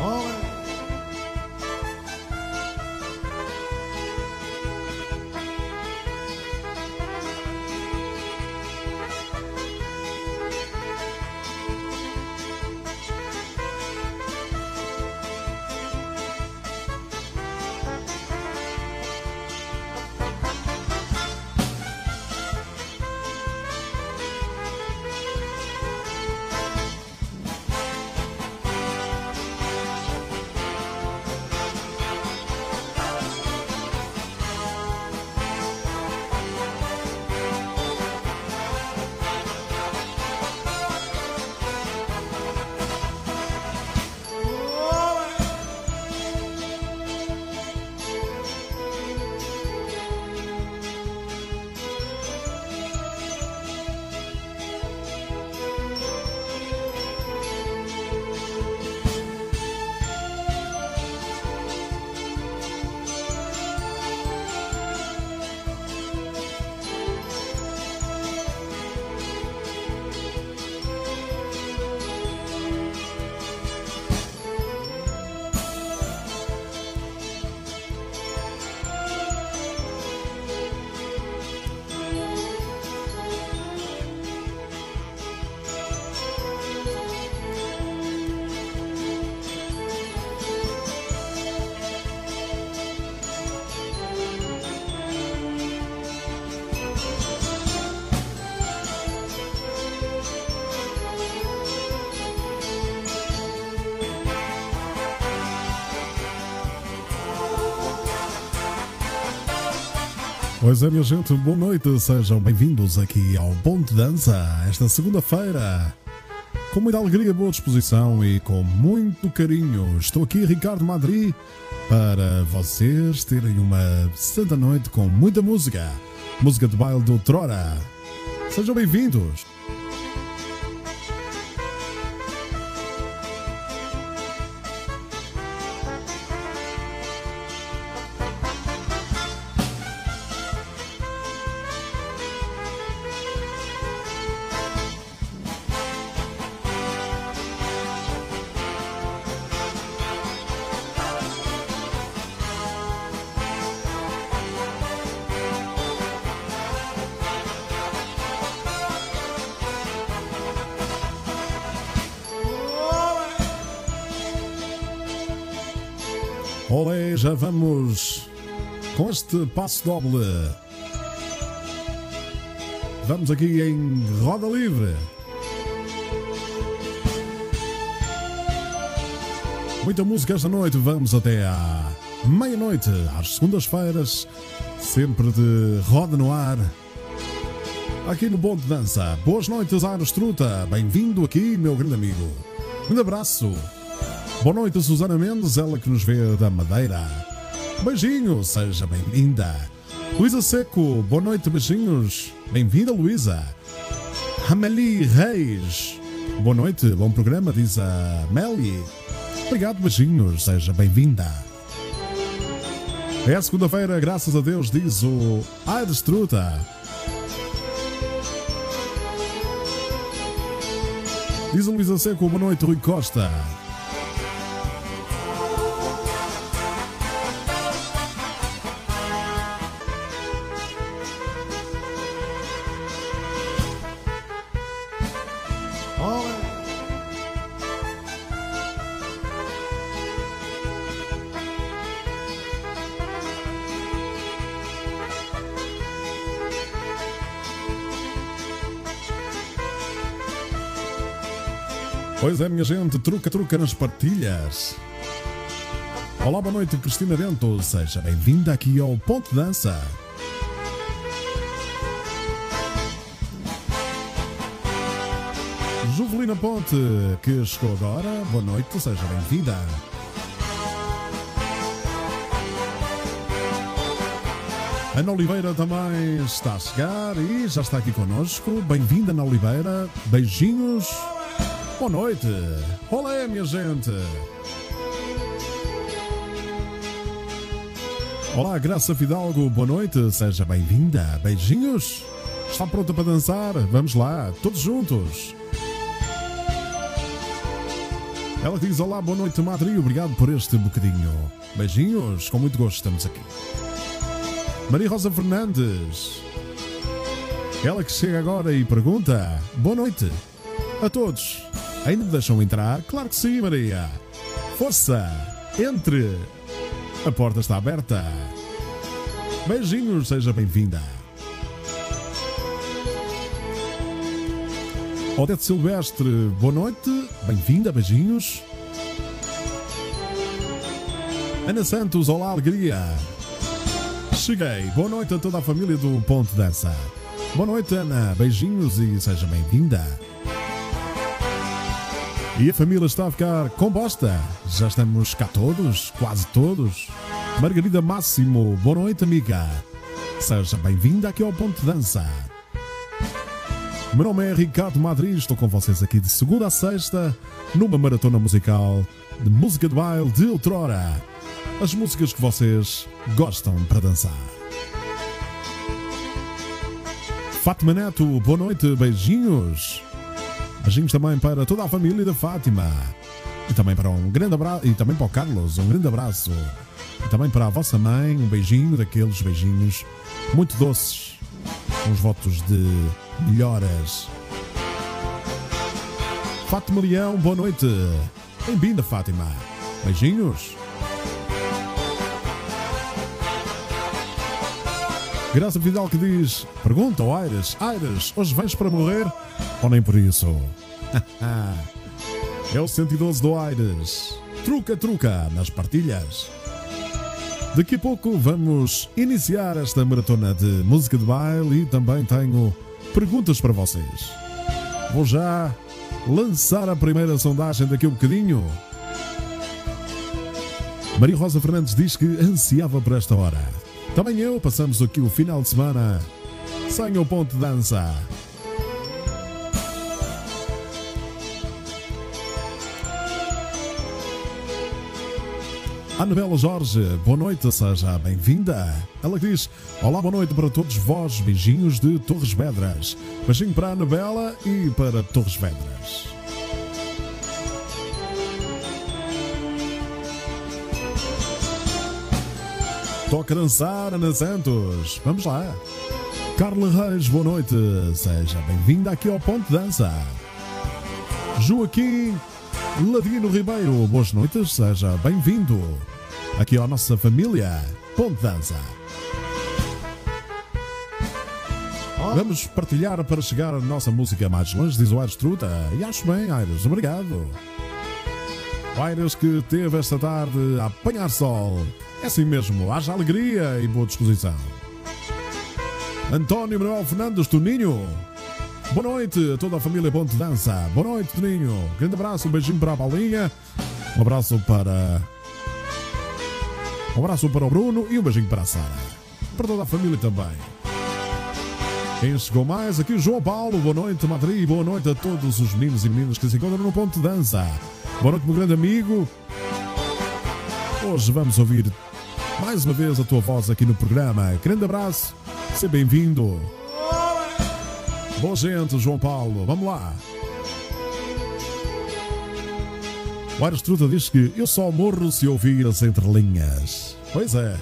Oh. Pois é, minha gente, boa noite, sejam bem-vindos aqui ao Ponte Dança, esta segunda-feira. Com muita alegria, boa disposição e com muito carinho, estou aqui, Ricardo Madri, para vocês terem uma santa noite com muita música. Música de baile do Trora. Sejam bem-vindos. Olé, já vamos com este passo doble. Vamos aqui em roda livre. Muita música esta noite, vamos até à meia-noite, às segundas-feiras, sempre de roda no ar. Aqui no Bom de Dança. Boas noites, Aros Truta. Bem-vindo aqui, meu grande amigo. Um abraço. Boa noite, Susana Mendes, ela que nos vê da Madeira. Beijinho, seja bem-vinda. Luísa Seco, boa noite, beijinhos. Bem-vinda, Luísa. Amélie Reis, boa noite, bom programa, diz a Meli. Obrigado, beijinhos, seja bem-vinda. É segunda-feira, graças a Deus, diz o Aires Truta. Diz a Luísa Seco, boa noite, Rui Costa. Pois é, minha gente, truca-truca nas partilhas. Olá, boa noite, Cristina Bento. Seja bem-vinda aqui ao Ponto Dança. Juvelina Ponte, que chegou agora. Boa noite, seja bem-vinda. Ana Oliveira também está a chegar e já está aqui connosco. Bem-vinda, Ana Oliveira. Beijinhos. Boa noite. Olá, minha gente. Olá, Graça Fidalgo. Boa noite. Seja bem-vinda. Beijinhos. Está pronta para dançar? Vamos lá, todos juntos. Ela diz: Olá, boa noite, Madri. Obrigado por este bocadinho. Beijinhos. Com muito gosto estamos aqui. Maria Rosa Fernandes. Ela que chega agora e pergunta: Boa noite a todos. Ainda me deixam entrar? Claro que sim, Maria. Força! Entre! A porta está aberta. Beijinhos, seja bem-vinda. Odete Silvestre, boa noite. Bem-vinda, beijinhos. Ana Santos, olá, alegria. Cheguei. Boa noite a toda a família do Ponte Dança. Boa noite, Ana. Beijinhos e seja bem-vinda. E a família está a ficar composta. Já estamos cá todos, quase todos. Margarida Máximo, boa noite, amiga. Seja bem-vinda aqui ao Ponto de Dança. Meu nome é Ricardo Madrid, estou com vocês aqui de segunda a sexta, numa maratona musical de música de baile de outrora. As músicas que vocês gostam para dançar. Fátima Neto, boa noite, beijinhos. Beijinhos também para toda a família da Fátima. E também para um grande abraço. E também para o Carlos, um grande abraço. E também para a vossa mãe, um beijinho daqueles beijinhos muito doces. Uns votos de melhoras. Fátima Leão, boa noite. Bem-vinda, Fátima. Beijinhos. Graça Vidal que diz: Pergunta ao Aires: Aires, hoje vens para morrer? Ou nem por isso? é o 112 do Aires. Truca, truca nas partilhas. Daqui a pouco vamos iniciar esta maratona de música de baile e também tenho perguntas para vocês. Vou já lançar a primeira sondagem daqui a um bocadinho. Maria Rosa Fernandes diz que ansiava por esta hora. Também eu passamos aqui o final de semana sem o ponto de dança. Anabela Jorge, boa noite, seja bem-vinda. Ela diz: Olá, boa noite para todos vós, beijinhos de Torres Vedras. Beijinho para a Anabela e para Torres Vedras. Toca dançar, Ana Santos. Vamos lá. Carla Reis, boa noite. Seja bem-vinda aqui ao Ponto Dança. Joaquim Ladino Ribeiro, boas noites, seja bem-vindo aqui à nossa família Ponte Dança. Vamos partilhar para chegar a nossa música mais longe, diz o Aires Truta. E acho bem, Aires, obrigado. O Aires que teve esta tarde a apanhar sol. É assim mesmo, haja alegria e boa disposição. António Manuel Fernandes Toninho. Boa noite a toda a família Ponte Dança. Boa noite, Toninho. Grande abraço, um beijinho para a Paulinha. Um abraço para. Um abraço para o Bruno e um beijinho para a Sara. Para toda a família também. Quem chegou mais aqui, João Paulo. Boa noite, Madrid. Boa noite a todos os meninos e meninas que se encontram no Ponto Dança. Boa noite, meu grande amigo. Hoje vamos ouvir mais uma vez a tua voz aqui no programa. Grande abraço. Seja bem-vindo. Boa gente, João Paulo, vamos lá. O Aires Truta diz que eu só morro se ouvir as entrelinhas. Pois é.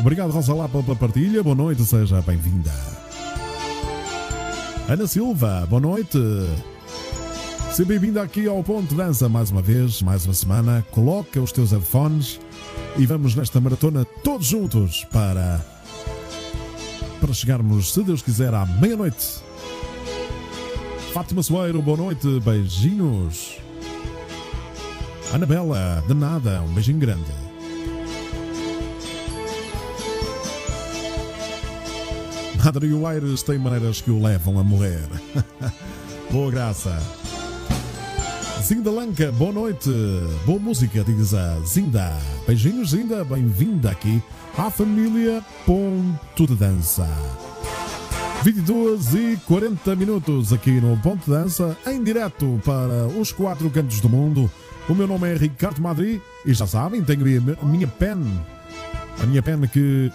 Obrigado, Rosa Lapa, pela partilha. Boa noite, seja bem-vinda. Ana Silva, boa noite. Seja bem-vinda aqui ao Ponto Dança mais uma vez, mais uma semana. Coloca os teus headphones e vamos nesta maratona todos juntos para para chegarmos, se Deus quiser, à meia-noite. Fátima Soeiro, boa noite, beijinhos. Anabela, de nada, um beijinho grande. Adriano Aires tem maneiras que o levam a morrer. boa graça. Zinda Lanca, boa noite. Boa música, diz a Zinda. Beijinhos, Zinda. Bem-vinda aqui à família Ponto de Dança. 22 e 40 minutos aqui no Ponto de Dança, em direto para os quatro cantos do mundo. O meu nome é Ricardo Madri e já sabem, tenho a minha pen. A minha pen que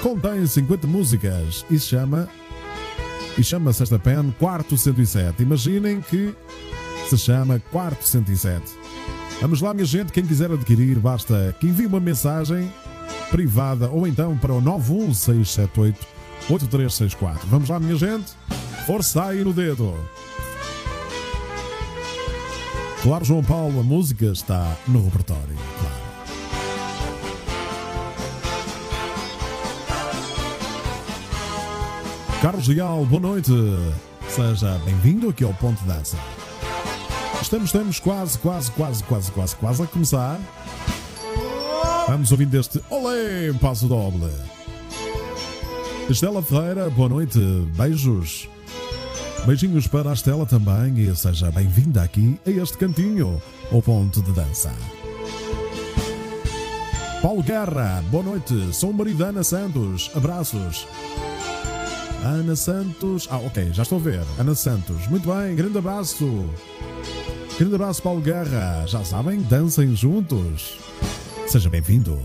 contém 50 músicas e chama. E chama-se esta pen Quarto 107. Imaginem que se chama Quarto 107. Vamos lá, minha gente. Quem quiser adquirir, basta que envie uma mensagem privada ou então para o 91678 8364. Vamos lá, minha gente. Força aí no dedo. Claro, João Paulo, a música está no repertório. Claro. Carlos Leal, boa noite. Seja bem-vindo aqui ao Ponto Dança. Estamos, estamos quase, quase, quase, quase, quase, quase a começar. Vamos ouvindo este Olé, passo doble. Estela Ferreira, boa noite, beijos. Beijinhos para a Estela também e seja bem-vinda aqui a este cantinho, o ponto de dança. Paulo Guerra, boa noite, sou o marido Ana Santos, abraços. Ana Santos, ah ok, já estou a ver, Ana Santos, muito bem, grande abraço. Grande abraço, Paulo Guerra, já sabem, dancem juntos. Seja bem-vindo.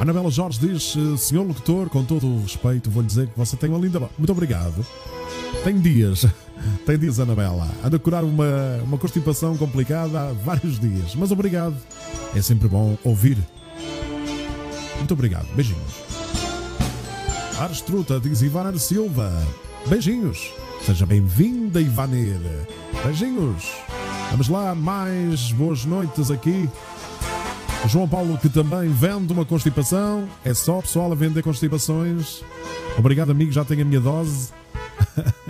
Anabela Jorge diz: Senhor locutor, com todo o respeito, vou-lhe dizer que você tem uma linda. Muito obrigado. Tem dias, tem dias, Anabela. Anda a curar uma, uma constipação complicada há vários dias. Mas obrigado. É sempre bom ouvir. Muito obrigado. Beijinhos. Ares Truta diz Ivana Silva. Beijinhos. Seja bem-vinda, Ivanir. Beijinhos. Vamos lá, mais boas noites aqui. João Paulo, que também vende uma constipação. É só pessoal a vender constipações. Obrigado, amigo, já tenho a minha dose.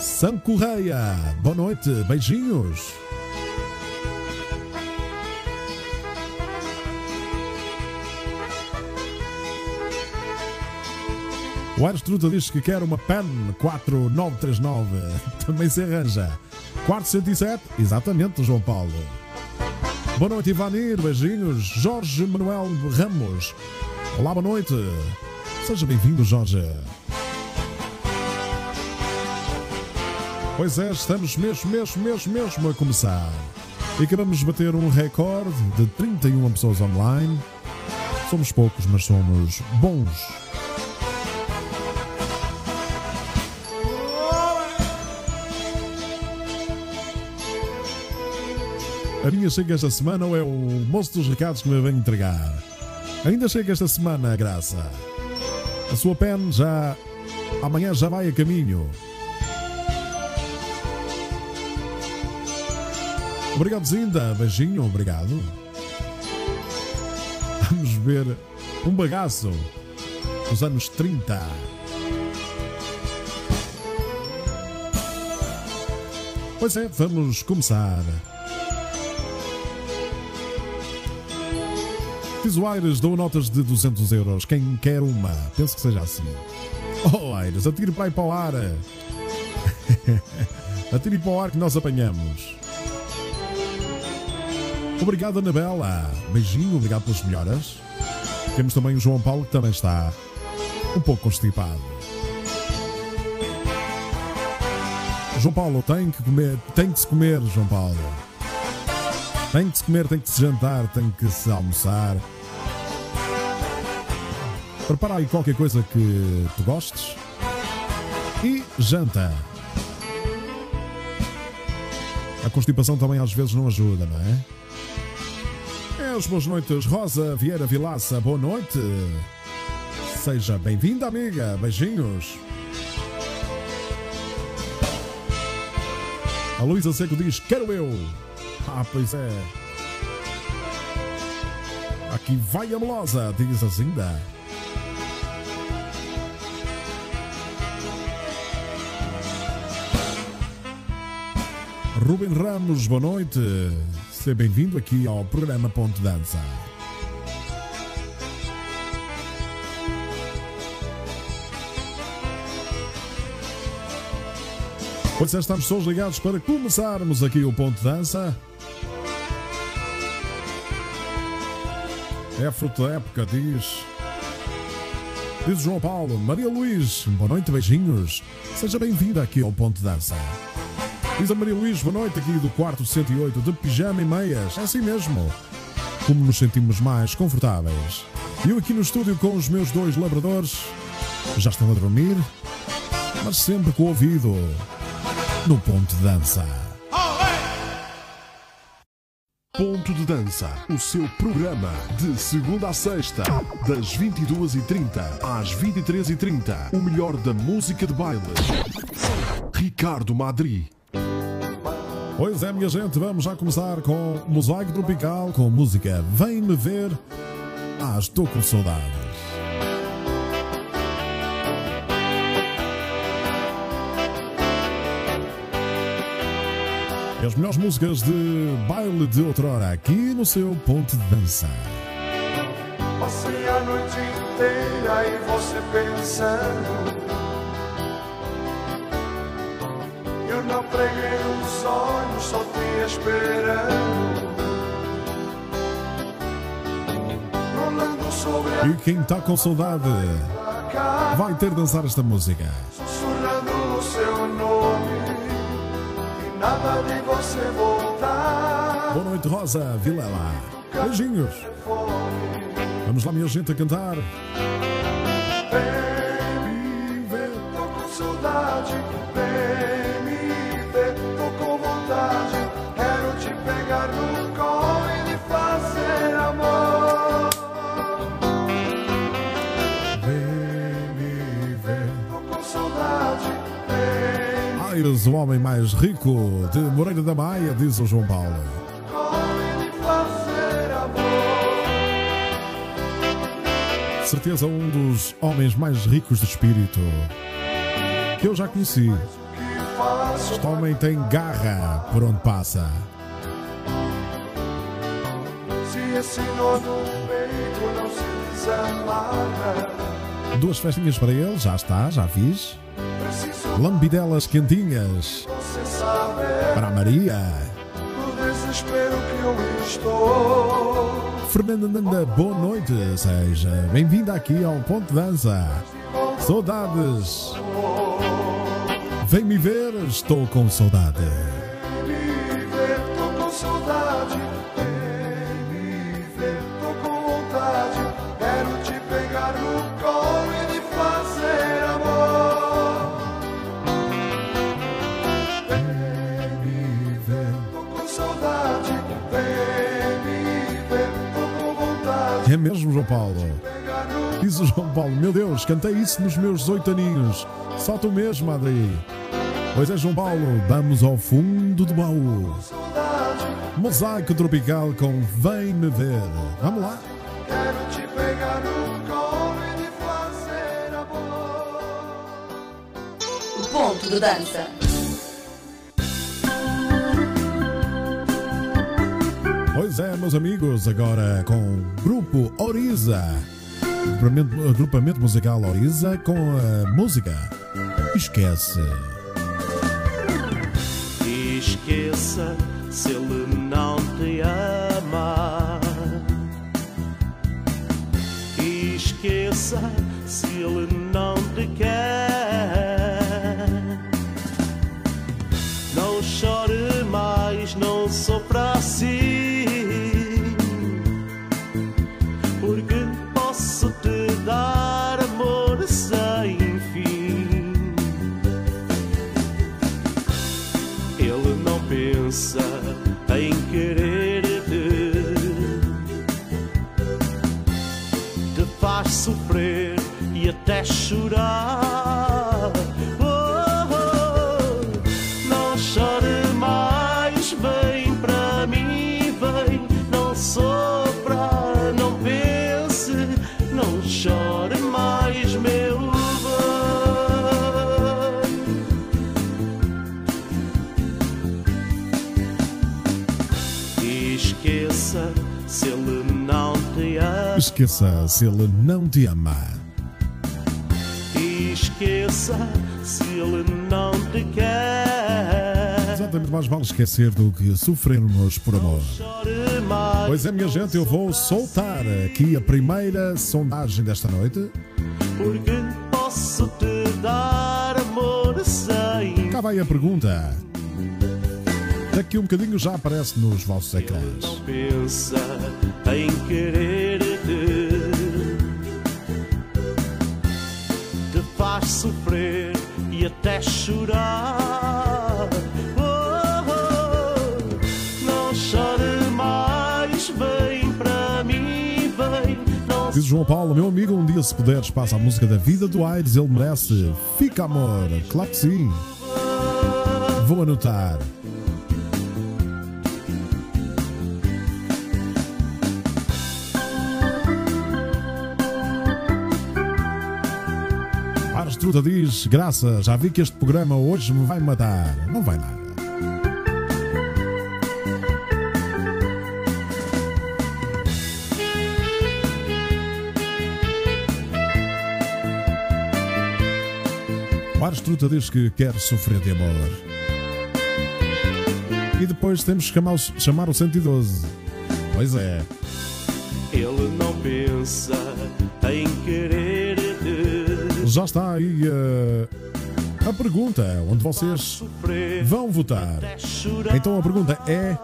Sam Correia, boa noite, beijinhos. O Aires Truta diz que quer uma PEN 4939. Também se arranja. 407, exatamente, João Paulo. Boa noite, Ivanir, beijinhos. Jorge Manuel Ramos. Olá, boa noite. Seja bem-vindo, Jorge. Pois é, estamos mesmo, mesmo, mesmo, mesmo a começar. E acabamos de bater um recorde de 31 pessoas online. Somos poucos, mas somos bons. A minha chega esta semana ou é o moço dos recados que me vem entregar? Ainda chega esta semana, Graça. A sua pen já. amanhã já vai a caminho. Obrigado, Zinda. Beijinho, obrigado. Vamos ver um bagaço dos anos 30. Pois é, vamos começar. O Aires, dou notas de 200 euros. Quem quer uma? Penso que seja assim. Oh, Aires, atire para aí para o ar. atire para o ar que nós apanhamos. Obrigado, Anabela. Beijinho, obrigado pelas melhoras. Temos também o João Paulo, que também está um pouco constipado. João Paulo, tem que comer, tem que se comer, João Paulo. Tem que se comer, tem que se jantar, tem que se almoçar. Prepara aí qualquer coisa que tu gostes e janta. A constipação também às vezes não ajuda, não é? É as boas noites, Rosa Vieira Vilaça, boa noite. Seja bem-vinda, amiga. Beijinhos. A Luísa Seco diz: Quero eu. Ah, pois é. Aqui vai a melosa, diz a Zinda. Rubem Ramos, boa noite. Seja bem-vindo aqui ao programa Ponto Dança. Pois é, estamos todos ligados para começarmos aqui o Ponto Dança. É fruto da época, diz. Diz João Paulo, Maria Luís, boa noite, beijinhos. Seja bem-vinda aqui ao Ponto Dança. Diz a Maria Luís, boa noite aqui do quarto 108 de pijama e meias. É assim mesmo. Como nos sentimos mais confortáveis. Eu aqui no estúdio com os meus dois labradores. Já estão a dormir, mas sempre com o ouvido no ponto de dança. Ponto de Dança, o seu programa de segunda a sexta, das 22h30 às 23h30. O melhor da música de baile. Ricardo Madri. Pois é, minha gente, vamos já começar com Mosaico Tropical, com música Vem-me ver. Ah, estou com saudades. As melhores músicas de baile de outrora aqui no seu ponto de dança. Passei a noite inteira e você pensando. Eu não preguei os olhos, só te esperando. E quem está com saudade vai ter de dançar esta música. sussurrando o seu nome. E nada de você voltar. Boa noite, Rosa Vilela. Beijinhos. Vamos lá, minha gente, a cantar. Tô com saudade. Vem Aires, o homem mais rico de Moreira da Maia, diz o João Paulo. Certeza um dos homens mais ricos de espírito que eu já conheci. Este homem tem garra por onde passa. Duas festinhas para ele, já está, já fiz. Lambidelas quentinhas para a Maria. do desespero que eu estou. Fernanda Nanda, boa noite. Seja bem-vinda aqui ao Ponto Dança. Saudades. Vem me ver, estou com saudade. Mesmo, João Paulo? Diz o João Paulo, meu Deus, cantei isso nos meus oito aninhos. Só tu mesmo, Adri. Pois é, João Paulo, vamos ao fundo do baú. saudade. Mosaico tropical com Vem Me Ver. Vamos lá. Quero te pegar no colo e fazer amor. Ponto de dança. Pois é, meus amigos, agora com Grupo Oriza. Agrupamento, agrupamento musical Oriza com a música Esquece. Esqueça se ele não te ama. Esqueça se ele não te quer. Até chorar. Oh, oh, não chore mais, vem para mim, vem, não sofra, não pense, não chore mais, meu bem. Esqueça se ele não te ama. Esqueça se ele não te ama. Se ele não te quer. Exatamente, mais vale esquecer do que sofrermos por amor. Pois é, minha gente, eu vou soltar aqui a primeira sondagem desta noite. Porque posso te dar amor sem. Cá vai a pergunta. Daqui um bocadinho já aparece nos vossos ecrãs. Não pensa em querer-te. Faz sofrer e até chorar. Oh, oh, não chore mais, vem para mim, vem. Diz João Paulo, meu amigo, um dia se puderes passa a música da vida do Aires, ele merece. Fica amor, claro que sim. Vou anotar. Truta diz, graças, já vi que este programa hoje me vai matar. Não vai nada. O Ares Truta diz que quer sofrer de amor. E depois temos que chamar o, chamar o 112. Pois é. Ele não pensa em querer-te. Já está aí eh, a pergunta onde vocês vão votar. Então a pergunta é: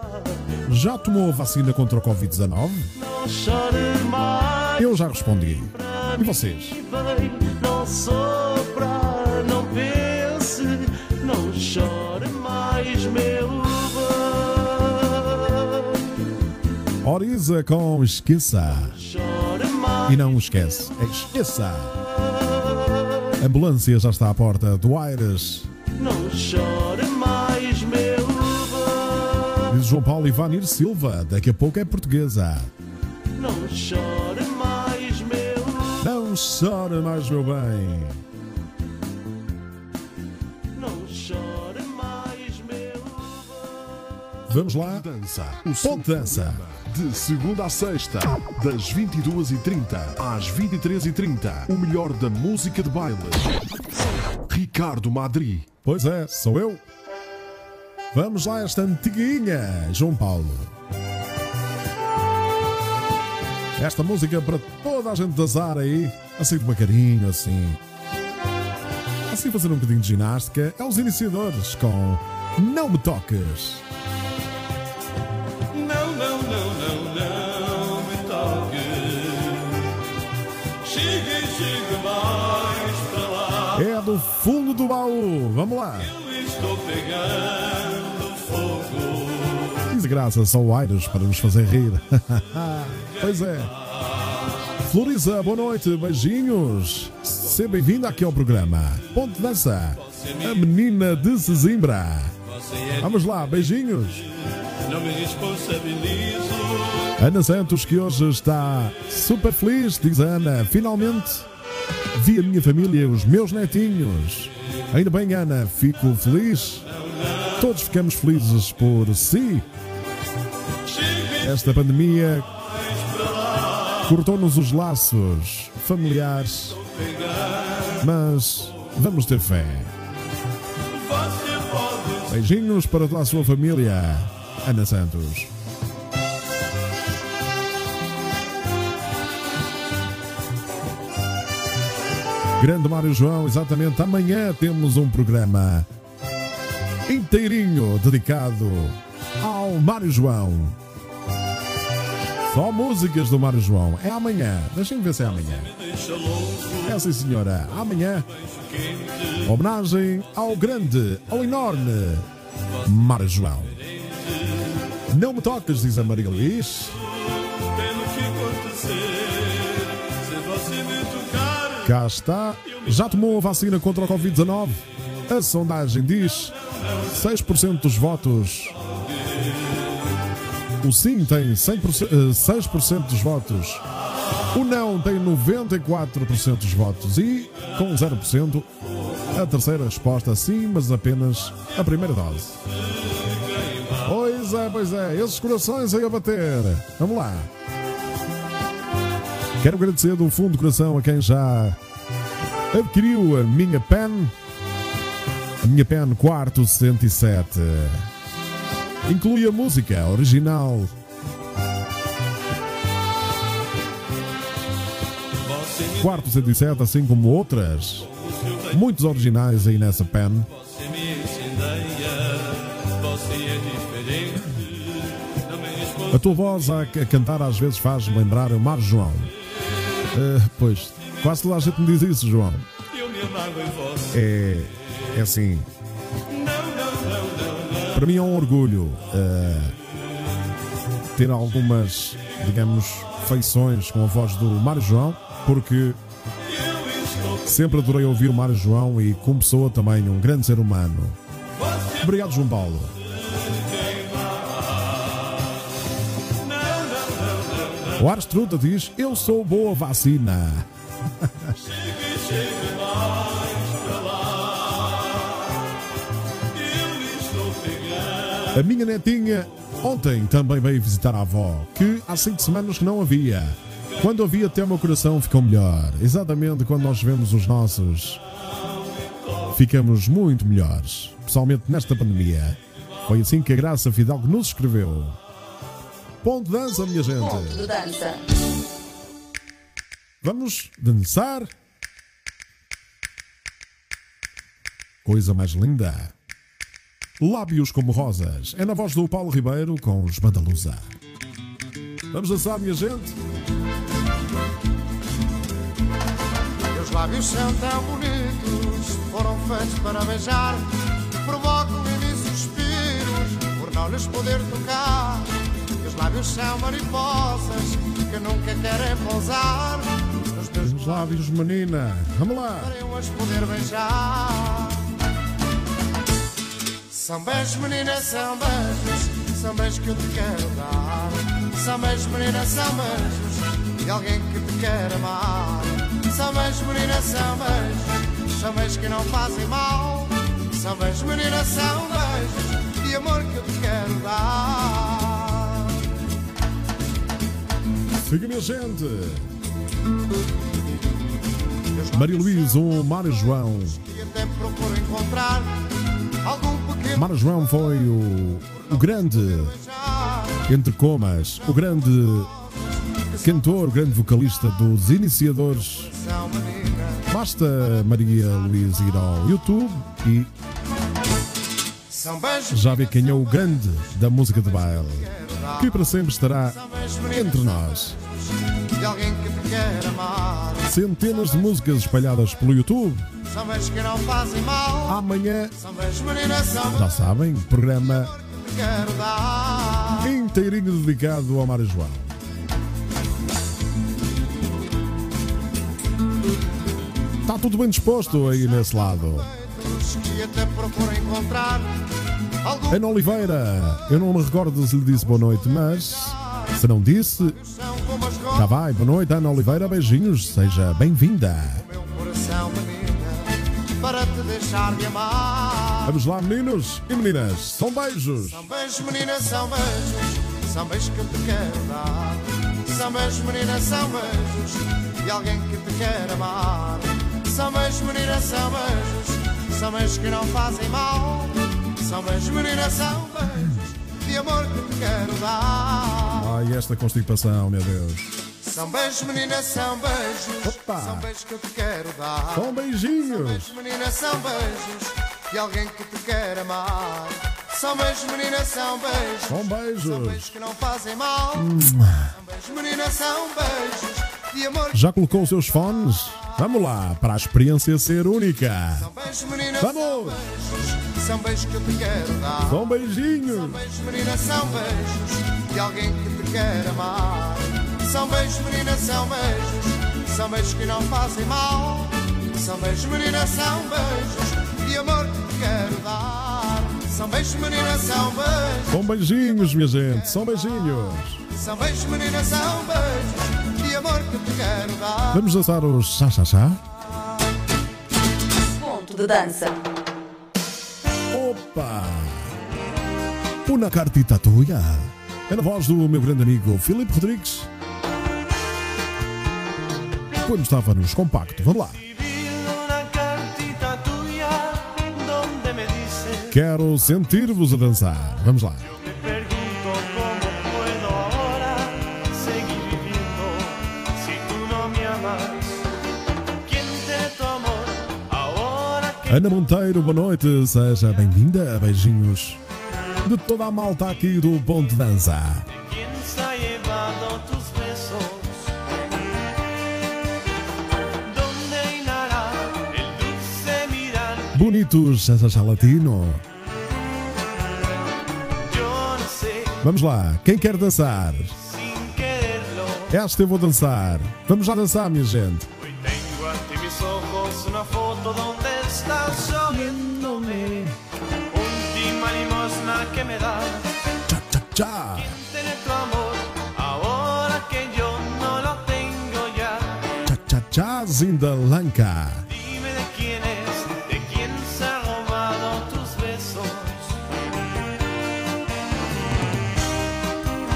já tomou a vacina contra o Covid-19? Não chore mais. Eu já respondi. E vocês? Oriza com esqueça. E não esquece, é esqueça. A ambulância já está à porta do Aires. Não chore mais, meu bem. Diz João Paulo Ivanir Silva, daqui a pouco é portuguesa. Não chore mais, meu Não chore mais, meu bem. Não chore mais, meu bem. Vamos lá. Dança. O Ponto dança. De segunda a sexta, das 22h30 às 23h30. O melhor da música de baile. Ricardo Madri. Pois é, sou eu. Vamos lá, esta antiguinha, João Paulo. Esta música para toda a gente dançar aí, assim devagarinho, assim. Assim fazer um bocadinho de ginástica, é os iniciadores com Não Me Toques. Fundo do baú, vamos lá. Eu estou pegando fogo. Desgraça, são aires para nos fazer rir. pois é. Floriza, boa noite, beijinhos. Seja bem-vindo aqui ao programa. Ponte Dança, a menina de Sesimbra. Vamos lá, beijinhos. não me responsabilizo. Ana Santos, que hoje está super feliz, diz Ana. Finalmente vi a minha família, os meus netinhos. Ainda bem, Ana, fico feliz. Todos ficamos felizes por si. Esta pandemia cortou-nos os laços familiares, mas vamos ter fé. Beijinhos para toda a sua família, Ana Santos. Grande Mário João, exatamente. Amanhã temos um programa inteirinho dedicado ao Mário João. Só músicas do Mário João. É amanhã. Deixem-me ver se é amanhã. É sim, senhora. Amanhã. Homenagem ao grande, ao enorme Mário João. Não me toques, diz a Maria Luís. Cá está. Já tomou a vacina contra o Covid-19? A sondagem diz 6% dos votos. O sim tem 100%, eh, 6% dos votos. O não tem 94% dos votos. E com 0%, a terceira resposta sim, mas apenas a primeira dose. Pois é, pois é. Esses corações aí a bater. Vamos lá. Quero agradecer do fundo do coração a quem já adquiriu a minha pen, a minha pen quarto 67. Inclui a música original. Quarto 67, assim como outras. Muitos originais aí nessa pen. é. A tua voz a cantar às vezes faz lembrar o Mar João. Eh, pois, quase toda a gente me diz isso, João. É, é assim. Para mim é um orgulho eh, ter algumas, digamos, feições com a voz do Mário João, porque sempre adorei ouvir o Mário João e, como pessoa, também um grande ser humano. Obrigado, João Paulo. O Ars Truta diz: Eu sou boa vacina. A minha netinha ontem também veio visitar a avó, que há cinco semanas que não havia. Quando havia, até o meu coração ficou melhor. Exatamente quando nós vemos os nossos, ficamos muito melhores. Pessoalmente nesta pandemia. Foi assim que a Graça Fidalgo nos escreveu. Ponto de dança, minha gente. Ponto de dança. Vamos dançar. Coisa mais linda. Lábios como rosas. É na voz do Paulo Ribeiro com os Bandalusa. Vamos dançar, minha gente? Meus lábios são tão bonitos, foram feitos para beijar. Provocam em mim suspiros, por não lhes poder tocar. Lábios são mariposas que nunca querem pousar. Nos teus Os lábios, menina. Vamos lá. eu as poder beijar. São beijos, menina, são beijos, são beijos que eu te quero dar. São beijos, menina, são beijos de alguém que te quer amar. São beijos, menina, são beijos, são beijos que não fazem mal. São beijos, menina, são beijos de amor que eu te quero dar. Siga, minha gente. Maria Luísa, o Mário João. Mário João foi o, o grande, entre comas, o grande cantor, grande vocalista dos iniciadores. Basta Maria Luísa ir ao YouTube e vê quem é o grande da música de baile, que para sempre estará entre nós. Centenas de músicas espalhadas pelo YouTube. Amanhã, já sabem, programa inteirinho dedicado ao Mário João. Está tudo bem disposto aí nesse lado. E até procuro encontrar algum Ana Oliveira, eu não me recordo se lhe disse boa noite, mas se não disse, já vai. Boa noite, Ana Oliveira, beijinhos, seja bem-vinda. Meu coração, menina, para te deixar de amar. Vamos lá, meninos e meninas, são beijos. São beijos, menina, são beijos. São beijos que eu te quero dar. São beijos, menina, são beijos. De alguém que te quer amar. São beijos, menina, são beijos. São beijos que não fazem mal. São beijos, menina, são beijos. De amor que te quero dar. Ai, esta constipação, meu Deus. São beijos, menina, são beijos. Opa. São beijos que eu te quero dar. São beijinhos. Beijos, menina, são beijos de alguém que te quer amar. São beijos, menina, são beijos. São São beijos. beijos que não fazem mal. São beijos, menina, são beijos. Já colocou os seus fones? Vamos lá, para a experiência ser única. São beijos, menina, Vamos. são beijos. São beijos que eu te quero dar. São beijinhos. Beijos, menina, são beijos de alguém que te quer amar. São beijos, menina, são beijos. São beijos que não fazem mal. São beijos, menina, são beijos de amor que te quero dar. São beijos, menina, são beijos. São beijinhos, minha gente, são beijinhos. São beijos, menina, são beijos de amor que te quero dar. Vamos dançar o chá chá chá? Ponto de dança. Opa! Una cartita tuya. É na voz do meu grande amigo Filipe Rodrigues. Quando estava nos compacto, vamos lá. Quero sentir-vos a dançar. Vamos lá. Me pregunto cómo puedo ahora seguir viviendo si tú no me amas. ¿Quién te tu amor ahora que Ana Monteiro, boa noite, seja bem-vinda. Beijinhos de toda a malta aqui do Ponto de Dança. Bonitos, chá latino. Vamos lá, quem quer dançar? quererlo. Esta eu vou dançar. Vamos lá dançar, minha gente. Hoy tengo ante mis ojos una foto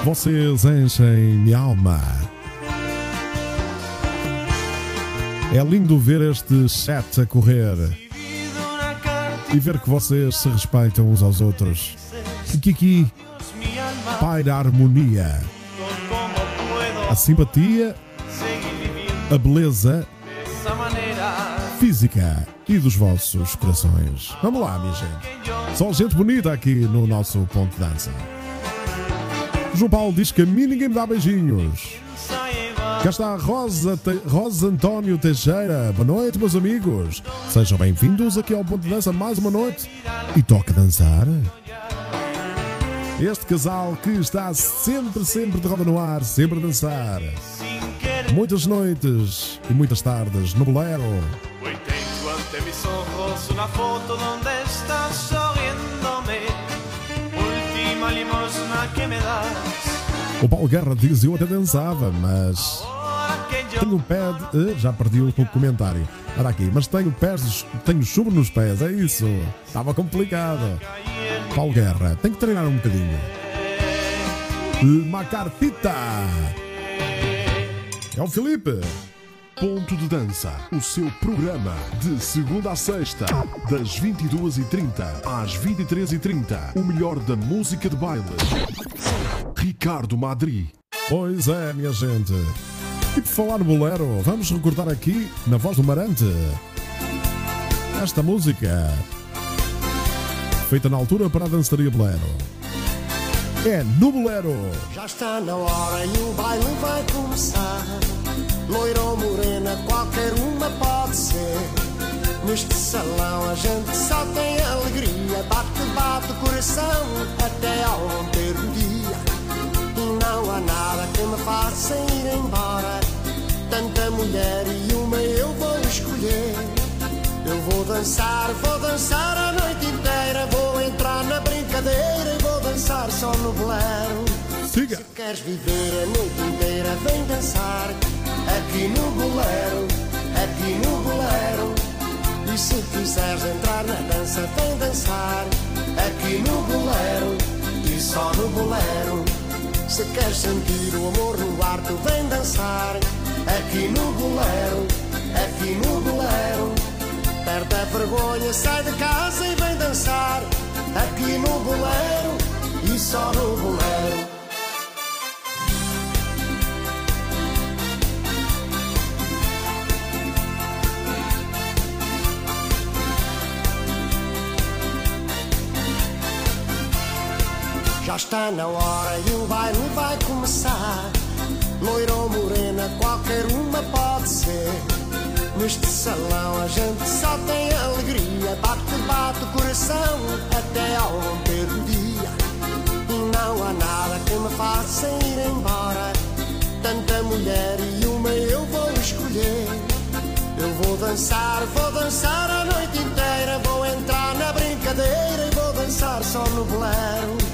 Vocês enchem minha alma. É lindo ver este chat a correr e ver que vocês se respeitam uns aos outros. E que aqui paira a harmonia, ¿Cómo puedo a simpatia, a beleza física e dos vossos corações. Vamos lá, minha gente. Só gente bonita aqui no nosso ponto de dança. João Paulo diz que a mim ninguém me dá beijinhos. Cá está Rosa, Te- Rosa António Teixeira. Boa noite, meus amigos. Sejam bem-vindos aqui ao Ponto de Dança mais uma noite. E toca dançar. Este casal que está sempre, sempre de roda no ar, sempre a dançar. Muitas noites e muitas tardes no bolero. Hoy tengo ante mis ojos una foto donde estás. Última limosna que me das. O Paulo Guerra diz: Eu até dançava, mas tenho pé de... eh, Já perdi o comentário. Olha aqui, mas tenho pés, tenho chuva nos pés, é isso. Estava complicado. Paulo Guerra. Tem que treinar um bocadinho. Macartita. É o Felipe. Ponto de Dança, o seu programa de segunda a sexta, das 22h30 às 23h30. O melhor da música de baile. Ricardo Madri. Pois é, minha gente. E por falar no bolero, vamos recordar aqui, na voz do Marante, esta música, feita na altura para a dançaria bolero. É no bolero. Já está na hora e o baile vai começar. Loira ou morena, qualquer uma pode ser. Neste salão a gente só tem alegria. Bate, bate o coração até ao romper do dia. E não há nada que me faça ir embora. Tanta mulher e uma eu vou escolher. Eu vou dançar, vou dançar a noite inteira. Vou entrar na brincadeira e vou dançar só no bolero. Siga. Se queres viver a noite inteira, vem dançar aqui no bolero, aqui no bolero. E se quiseres entrar na dança, vem dançar aqui no bolero e só no bolero. Se queres sentir o amor no ar, tu vem dançar aqui no bolero, aqui no bolero. Perde a vergonha, sai de casa e vem dançar aqui no bolero e só no bolero. Está na hora e o baile vai começar. Loira ou morena, qualquer uma pode ser. Neste salão a gente só tem alegria. Bate, bate o coração até ao romper do dia. E não há nada que me faça ir embora. Tanta mulher e uma eu vou escolher. Eu vou dançar, vou dançar a noite inteira. Vou entrar na brincadeira e vou dançar só no bolero.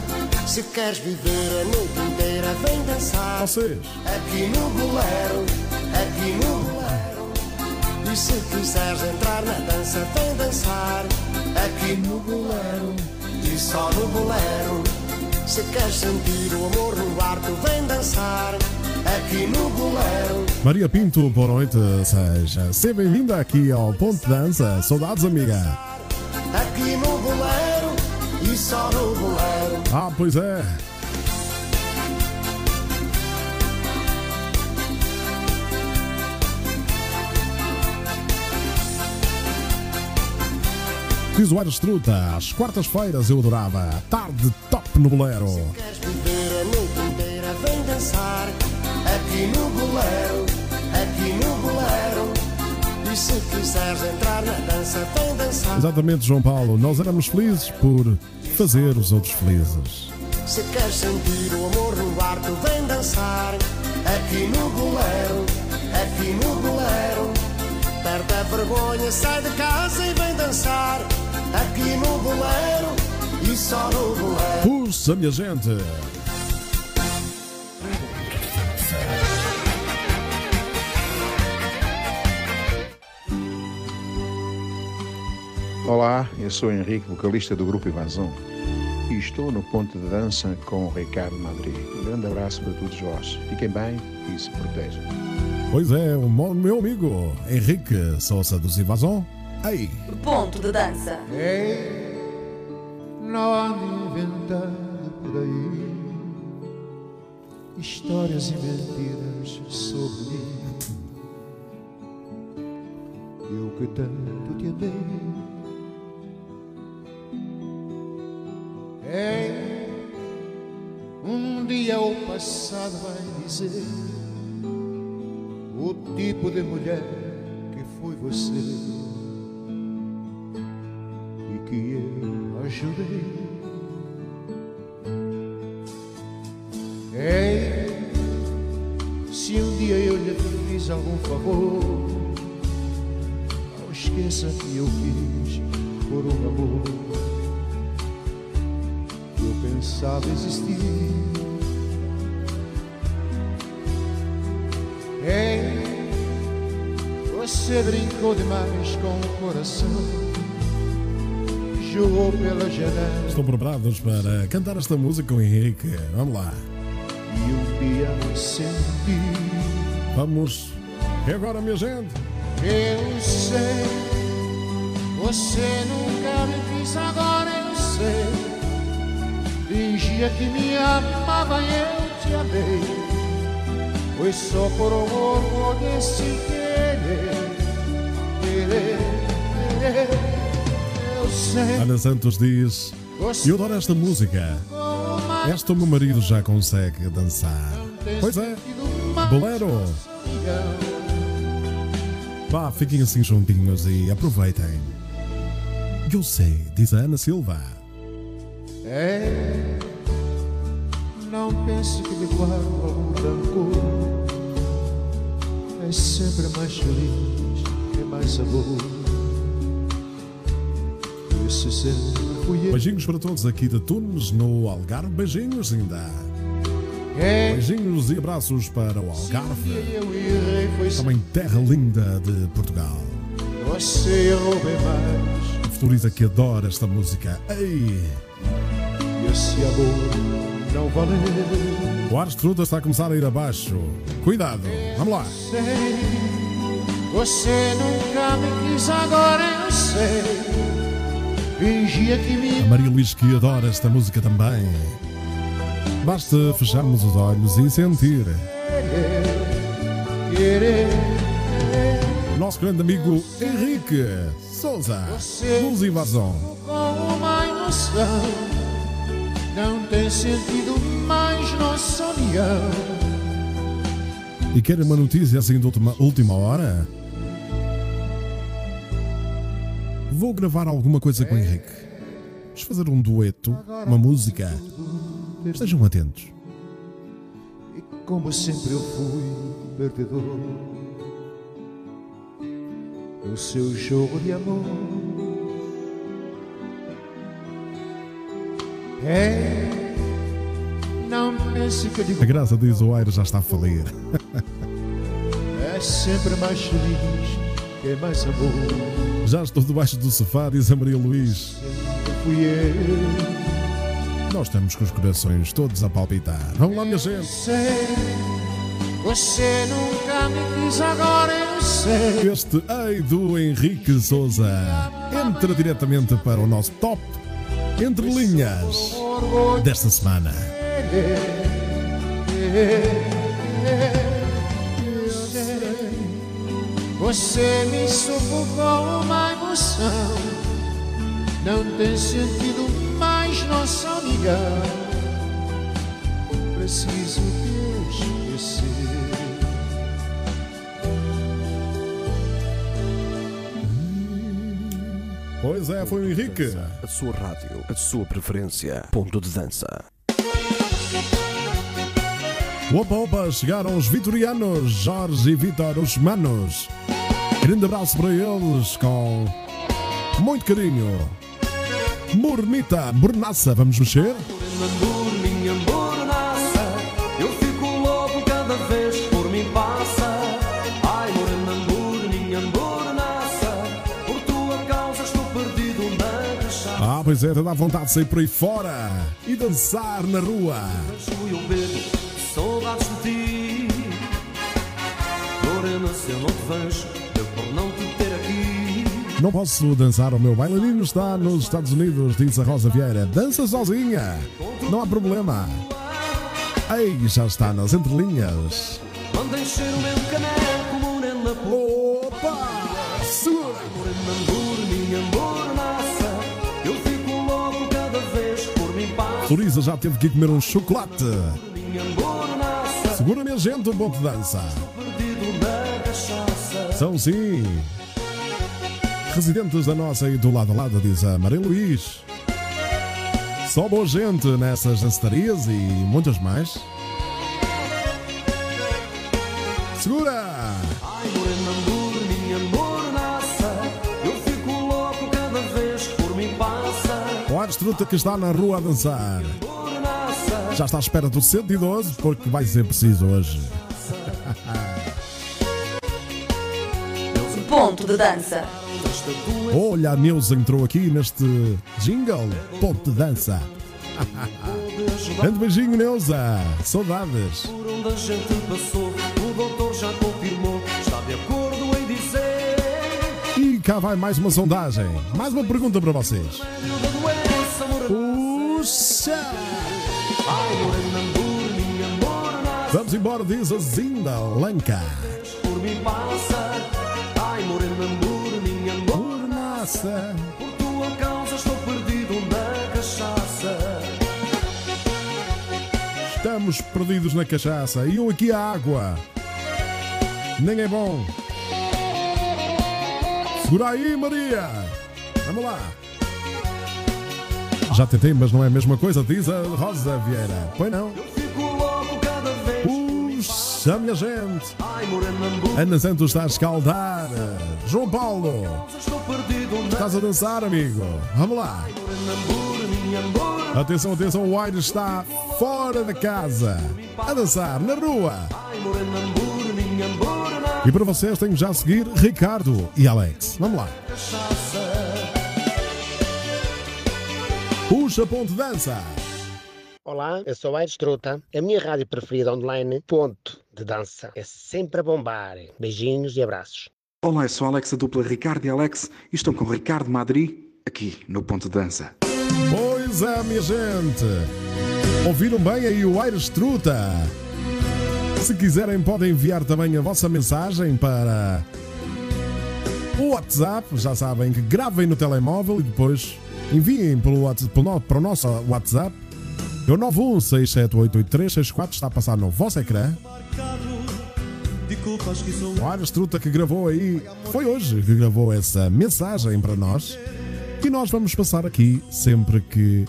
Se queres viver a noite inteira, vem dançar. Vocês. Aqui no bolero, aqui no bolero. E se quiseres entrar na dança, vem dançar. Aqui no bolero, e só no bolero. Se queres sentir o amor no ar, tu vem dançar. Aqui no bolero. Maria Pinto, boa noite. Seja, seja bem-vinda aqui ao Ponto Dança. Saudades, amiga. Aqui no bolero, e só no bolero. Ah, pois é. Fiz o Aires Truta, às quartas-feiras eu adorava. Tarde top no bolero. Queres viver a noite inteira, vem dançar aqui no bolero, aqui no bolero. E se quiseres entrar na dança, vem dançar. Exatamente, João Paulo. Nós éramos felizes por fazer os outros felizes. Se queres sentir o amor no ar, tu vem dançar aqui no bolero, aqui no bolero. Perde a vergonha, sai de casa e vem dançar aqui no bolero e só no bolero. Puxa, minha gente. Olá, eu sou Henrique, vocalista do grupo Ivanzão e estou no ponto de dança com o Ricardo Madrid. Um grande abraço para todos vós. Fiquem bem e se protejam. Pois é, o meu amigo Henrique Sousa dos Invasão. Aí, Ponto de dança. Não ande inventando por aí histórias e mentiras sobre mim. Eu que tanto te amei. Ei, um dia o passado vai dizer o tipo de mulher que foi você e que eu ajudei. Ei, se um dia eu lhe fiz algum favor, não esqueça que eu fiz por um amor pensava existir. Ei, você brincou demais com o coração jogou pela janela Estão preparados para cantar esta música com o Henrique? Vamos lá. e um dia me senti. Vamos. E agora, minha gente? Eu sei, você nunca me quis, agora eu sei. Fingia que me amava e eu te amei. Foi só por amor desse querer, querer, querer. Eu sei, Ana Santos diz: Eu adoro esta música. Esta o meu marido já consegue dançar. Pois é, bolero. Vá, fiquem assim juntinhos e aproveitem. Eu sei, diz a Ana Silva. É, pense que lhe guardo algum rancor. É sempre mais feliz e mais amor. Eu. Beijinhos para todos aqui de Tunes, no Algarve. Beijinhos ainda. É, Beijinhos e abraços para o Algarve. Também terra linda de Portugal. você bem mais. Futuriza que adora esta música. Ei! E esse amor não valeu. O Ars Truta está a começar a ir abaixo. Cuidado, vamos lá. sei. Você nunca me quis, agora eu sei. Fingia que me A Maria Luís que adora esta música também. Basta fecharmos os olhos e sentir. querer. Nosso grande amigo Henrique Souza, Luz Invasão. Com uma emoção, não tem sentido mais nossa união. E quer uma notícia assim de última, última hora? Vou gravar alguma coisa com o Henrique. Vamos fazer um dueto, uma música. Estejam atentos. E como sempre eu fui perdedor no seu jogo de amor. A graça diz o Aire já está a falir. é sempre mais feliz, é mais amor. Já estou debaixo do sofá, diz a Maria Luís. Fui eu. Nós estamos com os corações todos a palpitar. Vamos lá, minha gente. Você nunca me quis, agora eu sei. Este Ei do Henrique Souza entra diretamente para o nosso top entre linhas desta semana. Você me sufocou uma emoção. Não tem sentido mais nossa união. Pois é, foi o Henrique. A sua rádio, a sua preferência. Ponto de dança. Opa, opa, chegaram os vitorianos, Jorge e Vitor, os manos. Grande abraço para eles com muito carinho. Mornita, mornaça, vamos mexer? Pois é, dá vontade de sair por aí fora e dançar na rua. Deixo eu ver saudades de ti. Morena, se eu não te vejo, eu por não te ter aqui. Não posso dançar, o meu bailarino está nos Estados Unidos, diz a Rosa Vieira. Dança sozinha, não há problema. Ei, já está nas entrelinhas. Manda encher o meu caneco, morena, por Opa! Segura! Floriza já teve que comer um chocolate. Segura, minha gente, um bom de dança. São sim. Residentes da nossa e do lado a lado, diz a Maria Luís. Só boa gente nessas dançarias e muitas mais. Segura! Arstruta que está na rua a dançar. Já está à espera do 112 porque vai ser preciso hoje. Ponto de dança. Olha, a Neuza entrou aqui neste jingle. Ponto de dança. Grande beijinho, Neuza. Saudades. Por onde a gente passou, o doutor já confirmou. Está de acordo em dizer. E cá vai mais uma sondagem. Mais uma pergunta para vocês. Puxa! Vamos embora, diz a Zinda Lanka. Por mim passa. Ai, morena, minha morena. Nossa! Por tua causa estou perdido na cachaça. Estamos perdidos na cachaça. E eu aqui a água. Nem é bom. Segura aí, Maria. Vamos lá. Já tentei, mas não é a mesma coisa, diz a Rosa Vieira. Pois não. Puxa, minha gente. Ana Santos está a escaldar. João Paulo, na estás a dançar, amigo? Vamos lá. Atenção, atenção, o Aires está fora da casa. A dançar na rua. E para vocês tenho já a seguir Ricardo e Alex. Vamos lá. Puxa ponto dança. Olá, eu sou a Aires Truta. A minha rádio preferida online, ponto de dança. É sempre a bombar. Beijinhos e abraços. Olá, eu sou Alex, a dupla Ricardo e Alex, e estou com o Ricardo Madri, aqui no Ponto de Dança. Pois é, minha gente. Ouviram bem aí o Aires Truta? Se quiserem, podem enviar também a vossa mensagem para o WhatsApp. Já sabem que gravem no telemóvel e depois enviem pelo WhatsApp, pelo para o nosso WhatsApp. É o 916788364 está a passar no vosso ecrã. O Aires Truta que gravou aí, foi hoje que gravou essa mensagem para nós. E nós vamos passar aqui sempre que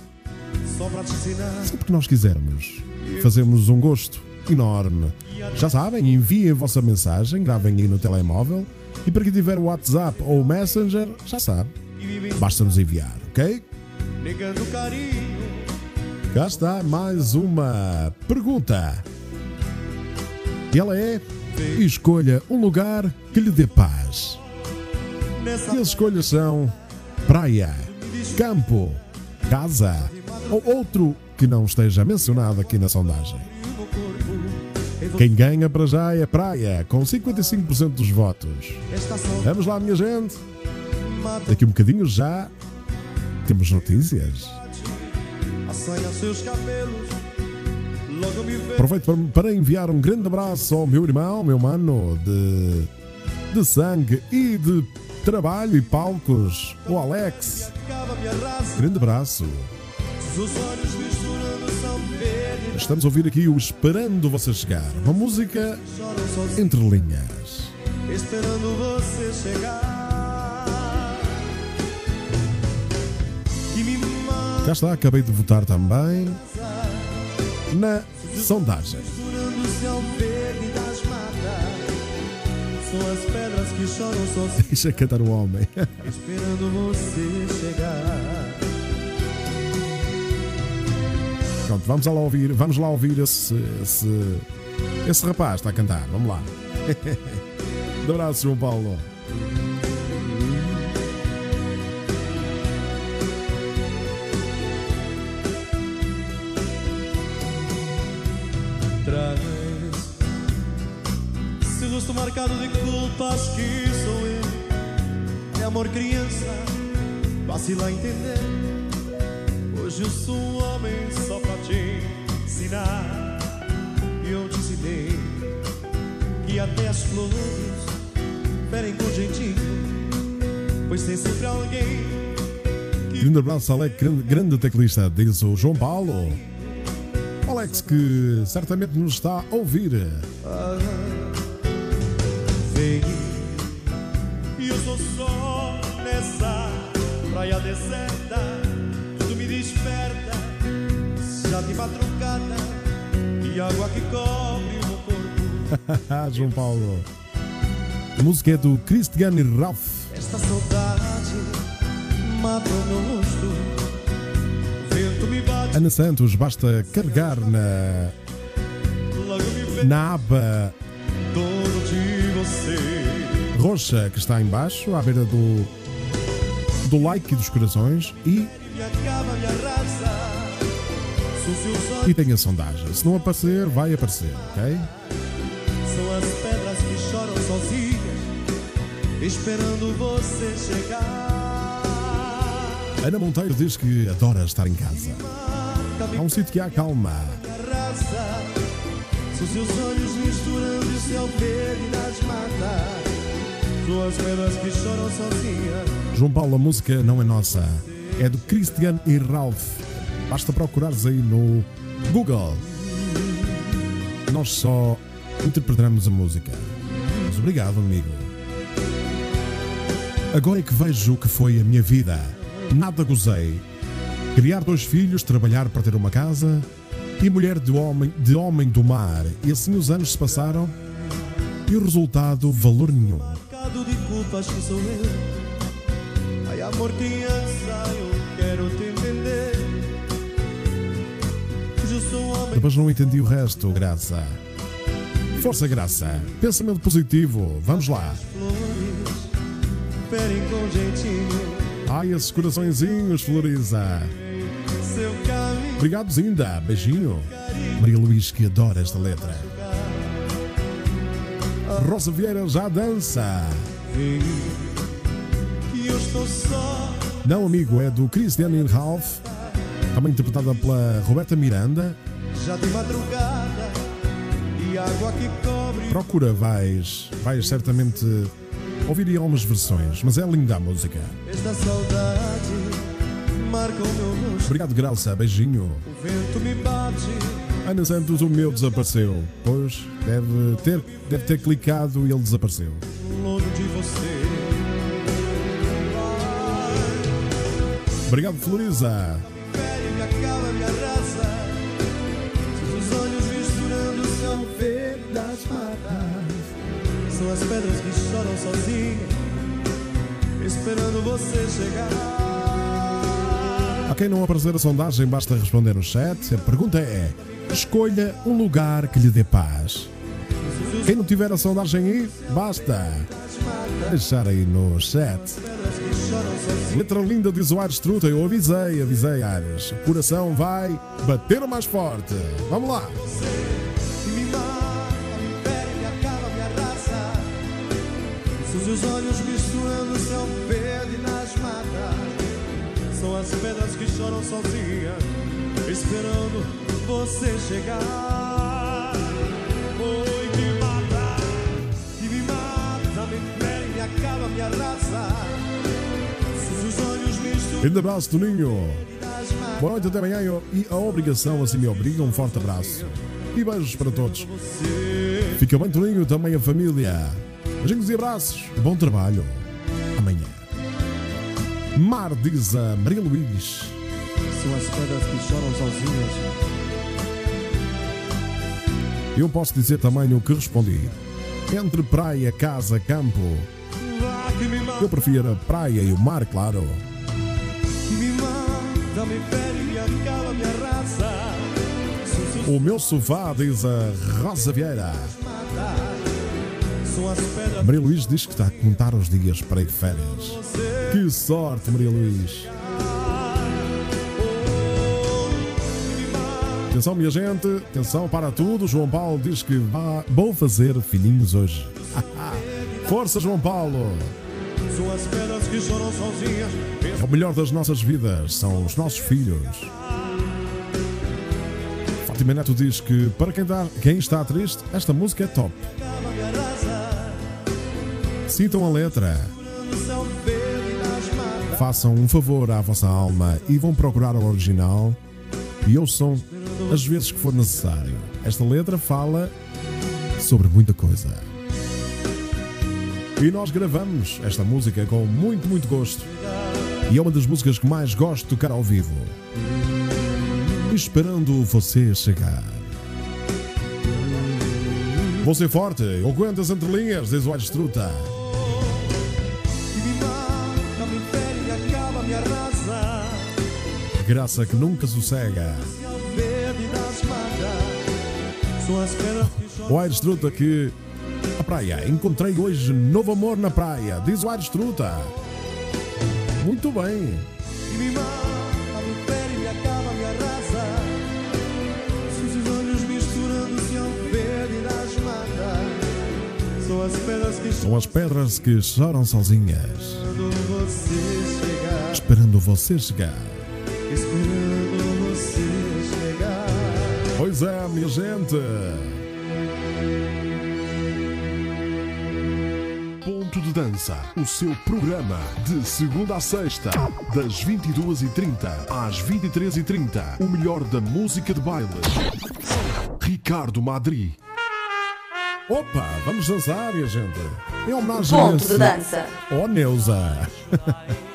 sempre que nós quisermos. Fazemos um gosto enorme. Já sabem, enviem a vossa mensagem, gravem aí no telemóvel. E para quem tiver WhatsApp ou Messenger, já sabe, basta-nos enviar, ok? Negando carinho, Cá está mais uma pergunta. E ela é: escolha um lugar que lhe dê paz. E as escolhas são praia, campo, casa ou outro que não esteja mencionado aqui na sondagem. Quem ganha para já é praia, com 55% dos votos. Vamos lá, minha gente. Daqui um bocadinho já temos notícias. Aproveito para, enviar um grande abraço ao meu irmão, meu mano de, de sangue e de trabalho e palcos, o Alex. Grande abraço. Estamos a ouvir aqui o Esperando Você Chegar, uma música entre linhas. esperando você chegar. Cá está, acabei de votar também na sondagem. Deixa cantar o homem. esperando você chegar. Pronto, vamos lá ouvir, vamos lá ouvir esse, esse, esse rapaz está a cantar. Vamos lá. Um abraço, João Paulo. Marcado de culpas que sou eu. É amor criança, vacila a entender. Hoje eu sou um homem só pra te ensinar. E eu te ensinei que até as flores ferem com jeitinho. Pois tem sempre alguém Grande abraço, Alex, grande, grande teclista, diz o João Paulo. Alex, que certamente nos está a ouvir. Vem E eu sou só nessa praia deserta Tu me desperta Já de madrugada E água que cobre o meu corpo João Paulo. A música é do Christian Ralph. Esta saudade mata o meu rosto O vento me bate Ana Santos, basta carregar na, na aba roxa que está em baixo, à beira do, do like e dos corações e, e tem a sondagem. Se não aparecer, vai aparecer, ok? são as pedras que choram sozinhas, esperando você chegar. Ana Monteiro diz que adora estar em casa. Há um sítio que há calma. São seus olhos misturando o céu verde nas matas. São as pedras que choram sozinhas. João Paulo, a música não é nossa. É do Christian e Ralph. Basta procurares aí no Google. Nós só interpretamos a música. Mas obrigado, amigo. Agora é que vejo o que foi a minha vida. Nada gozei. Criar dois filhos, trabalhar para ter uma casa e mulher de homem, de homem do mar. E assim os anos se passaram e o resultado, valor nenhum. Ai, amor, criança, eu quero te entender. Hoje eu sou homem Depois não entendi o resto, Graça. Força, Graça. Pensamento positivo. Vamos lá. Ai, esses coraçõezinhos, Floriza. Obrigado, Zinda. Beijinho. Maria Luís, que adora esta letra. Rosa Vieira já dança. Não, amigo, é do Christian e Ralph. Também interpretada pela Roberta Miranda. Já de madrugada e água que cobre. Procura, vais, vais certamente ouvir algumas versões, mas é linda a música. Esta saudade Obrigado, Graça. Beijinho. O vento me bate. Ana Santos, o meu desapareceu. Pois, deve ter, deve ter clicado e ele desapareceu. Obrigado, Floriza. São as pedras que choram sozinhas, esperando você chegar. Quem não aparecer a sondagem, basta responder no chat. A pergunta é: escolha um lugar que lhe dê paz. Quem não tiver a sondagem aí, basta deixar aí no chat. Letra linda diz o Ares Truta. Eu avisei, avisei, Ares. O coração vai bater mais forte. Vamos lá. E me mata, me São as pedras que choram sozinhas, esperando você chegar. Oi, que mata, que me mata, me fere, me acaba, me arrasa. Seus olhos misturando Grande abraço, Toninho. Boa noite até amanhã e a obrigação assim me obriga. Um forte abraço. E beijos para todos. Fica bem, Toninho, também a família. Beijinhos e abraços. Bom trabalho. Amanhã. Mar, diz a Maria Luís. São as pedras que choram sozinhas. Eu posso dizer também o que respondi. Entre praia, casa, campo, eu prefiro a praia e o mar, claro. O meu sofá, diz a Rosa Vieira. Maria Luís diz que está a contar os dias para ir férias. Que sorte, Maria Luís. Atenção, minha gente, atenção para tudo. João Paulo diz que vá, vou fazer filhinhos hoje. Força, João Paulo! É o melhor das nossas vidas, são os nossos filhos. Fátima Neto diz que para quem, dá- quem está triste, esta música é top. Sintam a letra, façam um favor à vossa alma e vão procurar o original e ouçam as vezes que for necessário. Esta letra fala sobre muita coisa. E nós gravamos esta música com muito, muito gosto. E é uma das músicas que mais gosto de tocar ao vivo. Esperando você chegar. Ser forte, eu aguento as entrelinhas, diz o Aires Graça que nunca sossega. O Aires Truta que. A praia. Encontrei hoje novo amor na praia. Diz o Aires Truta. Muito bem. São as pedras que choram sozinhas, esperando você chegar. Esperando você chegar. Pois é, minha gente. Ponto de Dança, o seu programa de segunda a sexta, das 22h30 às 23h30. O melhor da música de baile. Ricardo Madri. Opa, vamos dançar, minha gente. Em homenagem Ponto a de esse... dança. Oh, Neuza.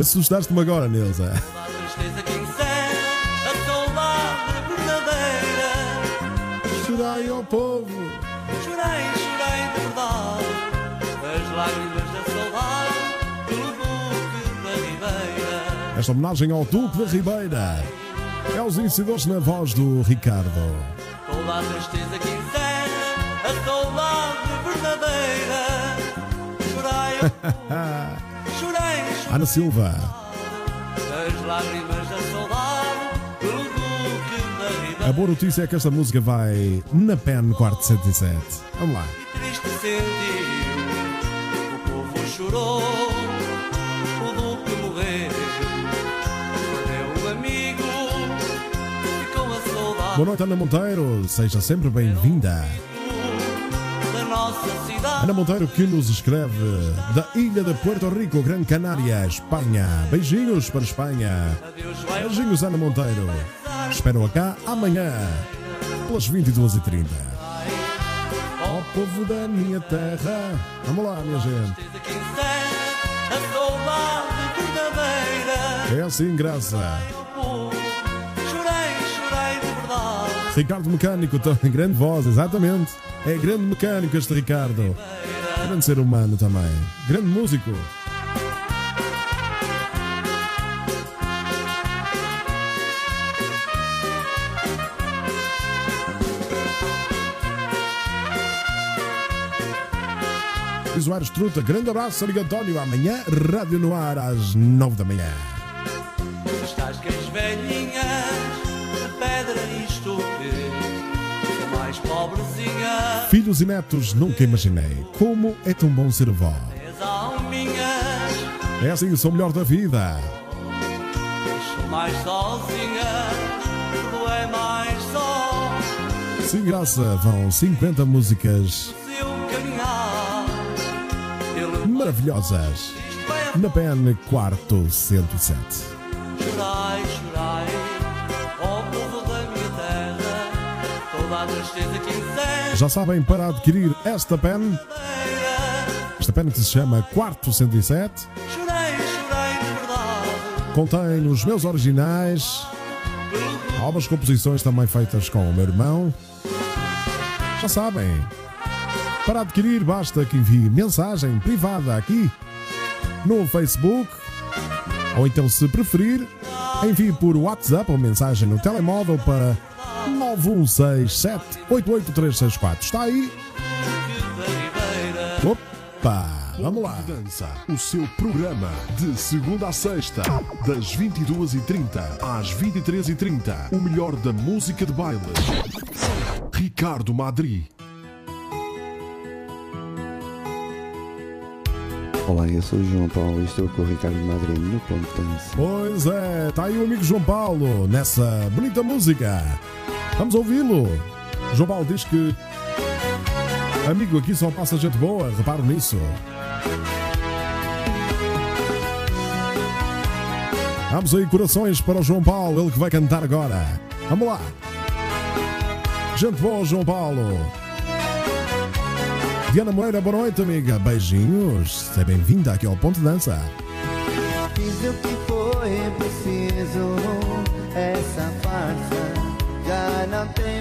Assustaste-me agora, Neuza. Chorai ao povo. Chorei, chorei de verdade, as lágrimas da saudade pelo Duque da Ribeira. Esta homenagem ao Duque da Ribeira. É os incidentes na voz do Ricardo. Toda a tristeza que encerra a saudade verdadeira. Chorei, chorei, Ana Silva. as lágrimas da saudade pelo Duque da Ribeira. A boa notícia é que esta música vai na PEN 407. Vamos lá. triste sentiu. O povo chorou, o Duque morreu. Perdeu um amigo, ficou a saudade Boa noite, Ana Monteiro. Seja sempre bem-vinda. Ana Monteiro que nos escreve da ilha de Puerto Rico, Gran Canária, Espanha. Beijinhos para Espanha. Beijinhos, Ana Monteiro. Espero-a cá amanhã, pelas 22h30. Ó povo da minha terra. Vamos lá, minha gente. É assim, graça. Ricardo Mecânico, grande voz, exatamente. É grande mecânico este Ricardo. Grande ser humano também. Grande músico. Visuários Truta, grande abraço, amigo António. Amanhã, Rádio no Ar, às 9 da manhã. Velhinhas de mais pobrezinhas. Filhos e netos, nunca imaginei como é tão bom ser avó. É assim, sou o melhor da vida. são mais sozinhas. Tudo é mais só. Sem graça, vão 50 músicas maravilhosas. Na PN Quarto 107. chorai, chorai. Já sabem, para adquirir esta pen, esta pen que se chama Quarto 107, Chorei, chorei de verdade. contém os meus originais, algumas composições também feitas com o meu irmão. Já sabem, para adquirir basta que envie mensagem privada aqui no Facebook, ou então, se preferir, envie por WhatsApp ou mensagem no telemóvel para 916788364. Está aí? Opa, vamos lá. Dança, o seu programa de segunda a sexta, das 22h30 às 23h30. O melhor da música de baile. Ricardo Madri. Olá, eu sou o João Paulo e estou com o Ricardo Madrid no Ponto de Dança. Pois é, está aí o amigo João Paulo nessa bonita música. Vamos ouvi-lo. João Paulo diz que amigo aqui só passa gente boa, reparo nisso. Vamos aí, corações para o João Paulo, ele que vai cantar agora. Vamos lá. Gente boa, João Paulo. Diana Moreira, boa noite, amiga. Beijinhos. Seja bem-vinda aqui ao Ponto Dança.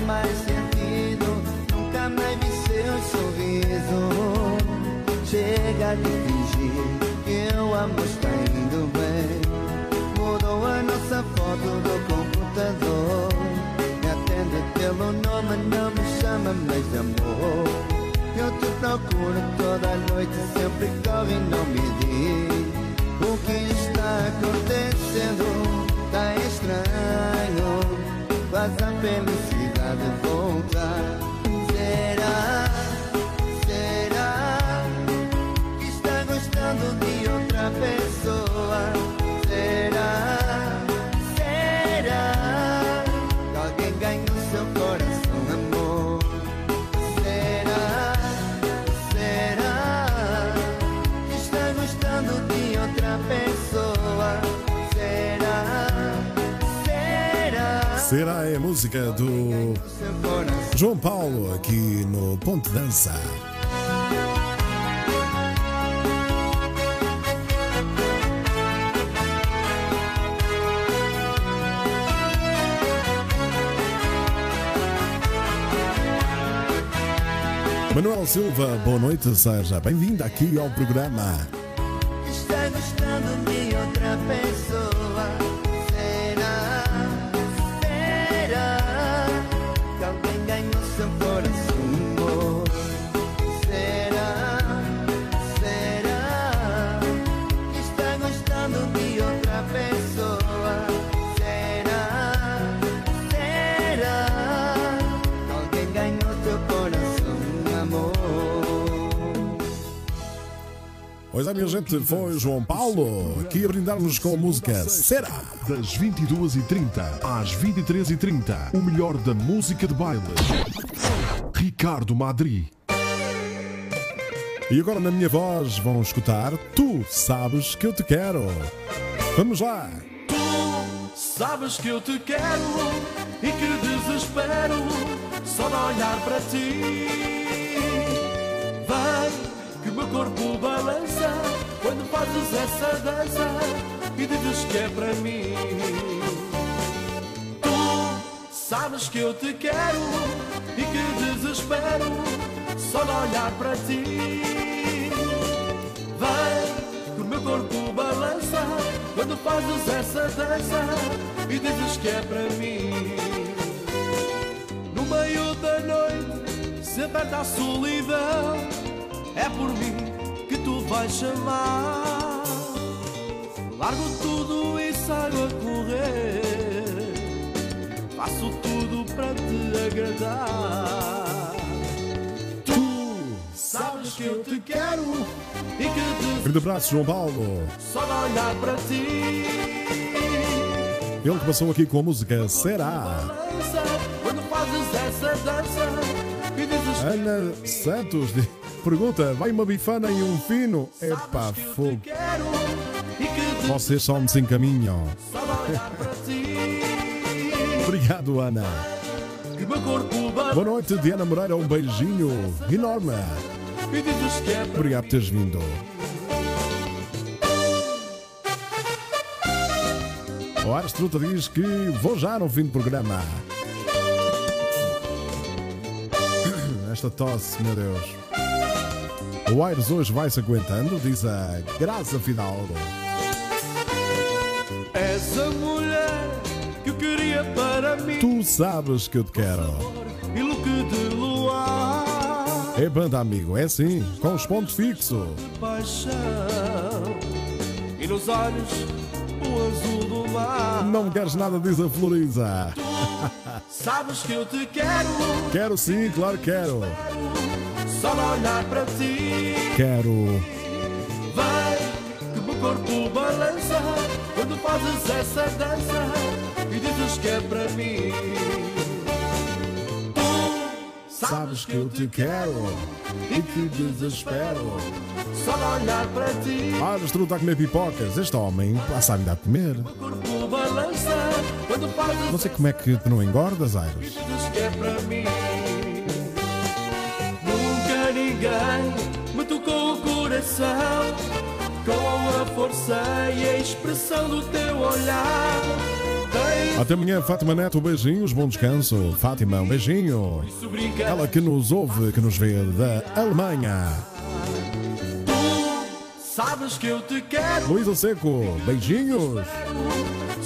Mais sentido. Nunca mais vi seu sorriso. Chega de fingir que o amor está indo bem. Mudou a nossa foto do computador. Me atende pelo nome, não me chama mais de amor. Eu te procuro toda noite, sempre corre e não me diz. acontecendo tá estranho Faz a felicidade música do João Paulo aqui no Ponte Dança. Manuel Silva, boa noite, seja bem-vindo aqui ao programa. Pois é, minha gente, foi João Paulo aqui a brindar-nos com a música Será. Das 22h30 às 23h30, o melhor da música de baile. Ricardo Madri. E agora na minha voz vão escutar Tu sabes que eu te quero. Vamos lá. Sabes que eu te quero e que desespero só de olhar para ti. Meu corpo balança quando fazes essa dança e dizes que é para mim. Tu sabes que eu te quero e que desespero só de olhar para ti. Vem que o meu corpo balança quando fazes essa dança e dizes que é para mim. No meio da noite, se aperta a solidão, é por mim que tu vais chamar. Largo tudo e saio a correr. Faço tudo para te agradar. Tu sabes que eu te quero e que te Grande abraço, João Paulo. só de olhar para ti. Ele que passou aqui com a música Será. Dança, quando fazes essa dança dizes Ana Santos de- pergunta: vai uma bifana e um fino? Epá, fogo. Vocês só me se encaminham. Obrigado, Ana. Boa noite, Diana Moreira. Um beijinho enorme. é Obrigado por teres vindo. O Ares Truta diz que vou já no fim do programa. Esta tosse, meu Deus. O Aires hoje vai-se aguentando, diz a Graça Fidalgo. És a mulher que eu queria para mim. Tu sabes que eu te quero. E look de luar, É banda, amigo, é assim, com os pontos fixos. paixão. E nos olhos, o azul do mar. Não queres nada, diz a Floriza. Sabes que eu te quero, Quero sim, claro que quero. só olhar para ti. Quero. Vai, que meu corpo balança quando fazes essa dança e dizes que é para mim. Tu Sabes que eu te quero e que desespero. só de olhar para ti. Ah, Estrela está a comer pipocas. Este homem passa a me dar a comer. corpo balança quando fazes Não sei como é que tu não engordas, Aires. dizes que é para mim. Nunca ninguém coração com a força e a expressão do teu olhar. Até amanhã, Fátima Neto, beijinhos, bom descanso. Fátima, um beijinho. Ela que nos ouve, que nos vê da Alemanha. Sabes que eu te quero, Luísa Seco, beijinhos.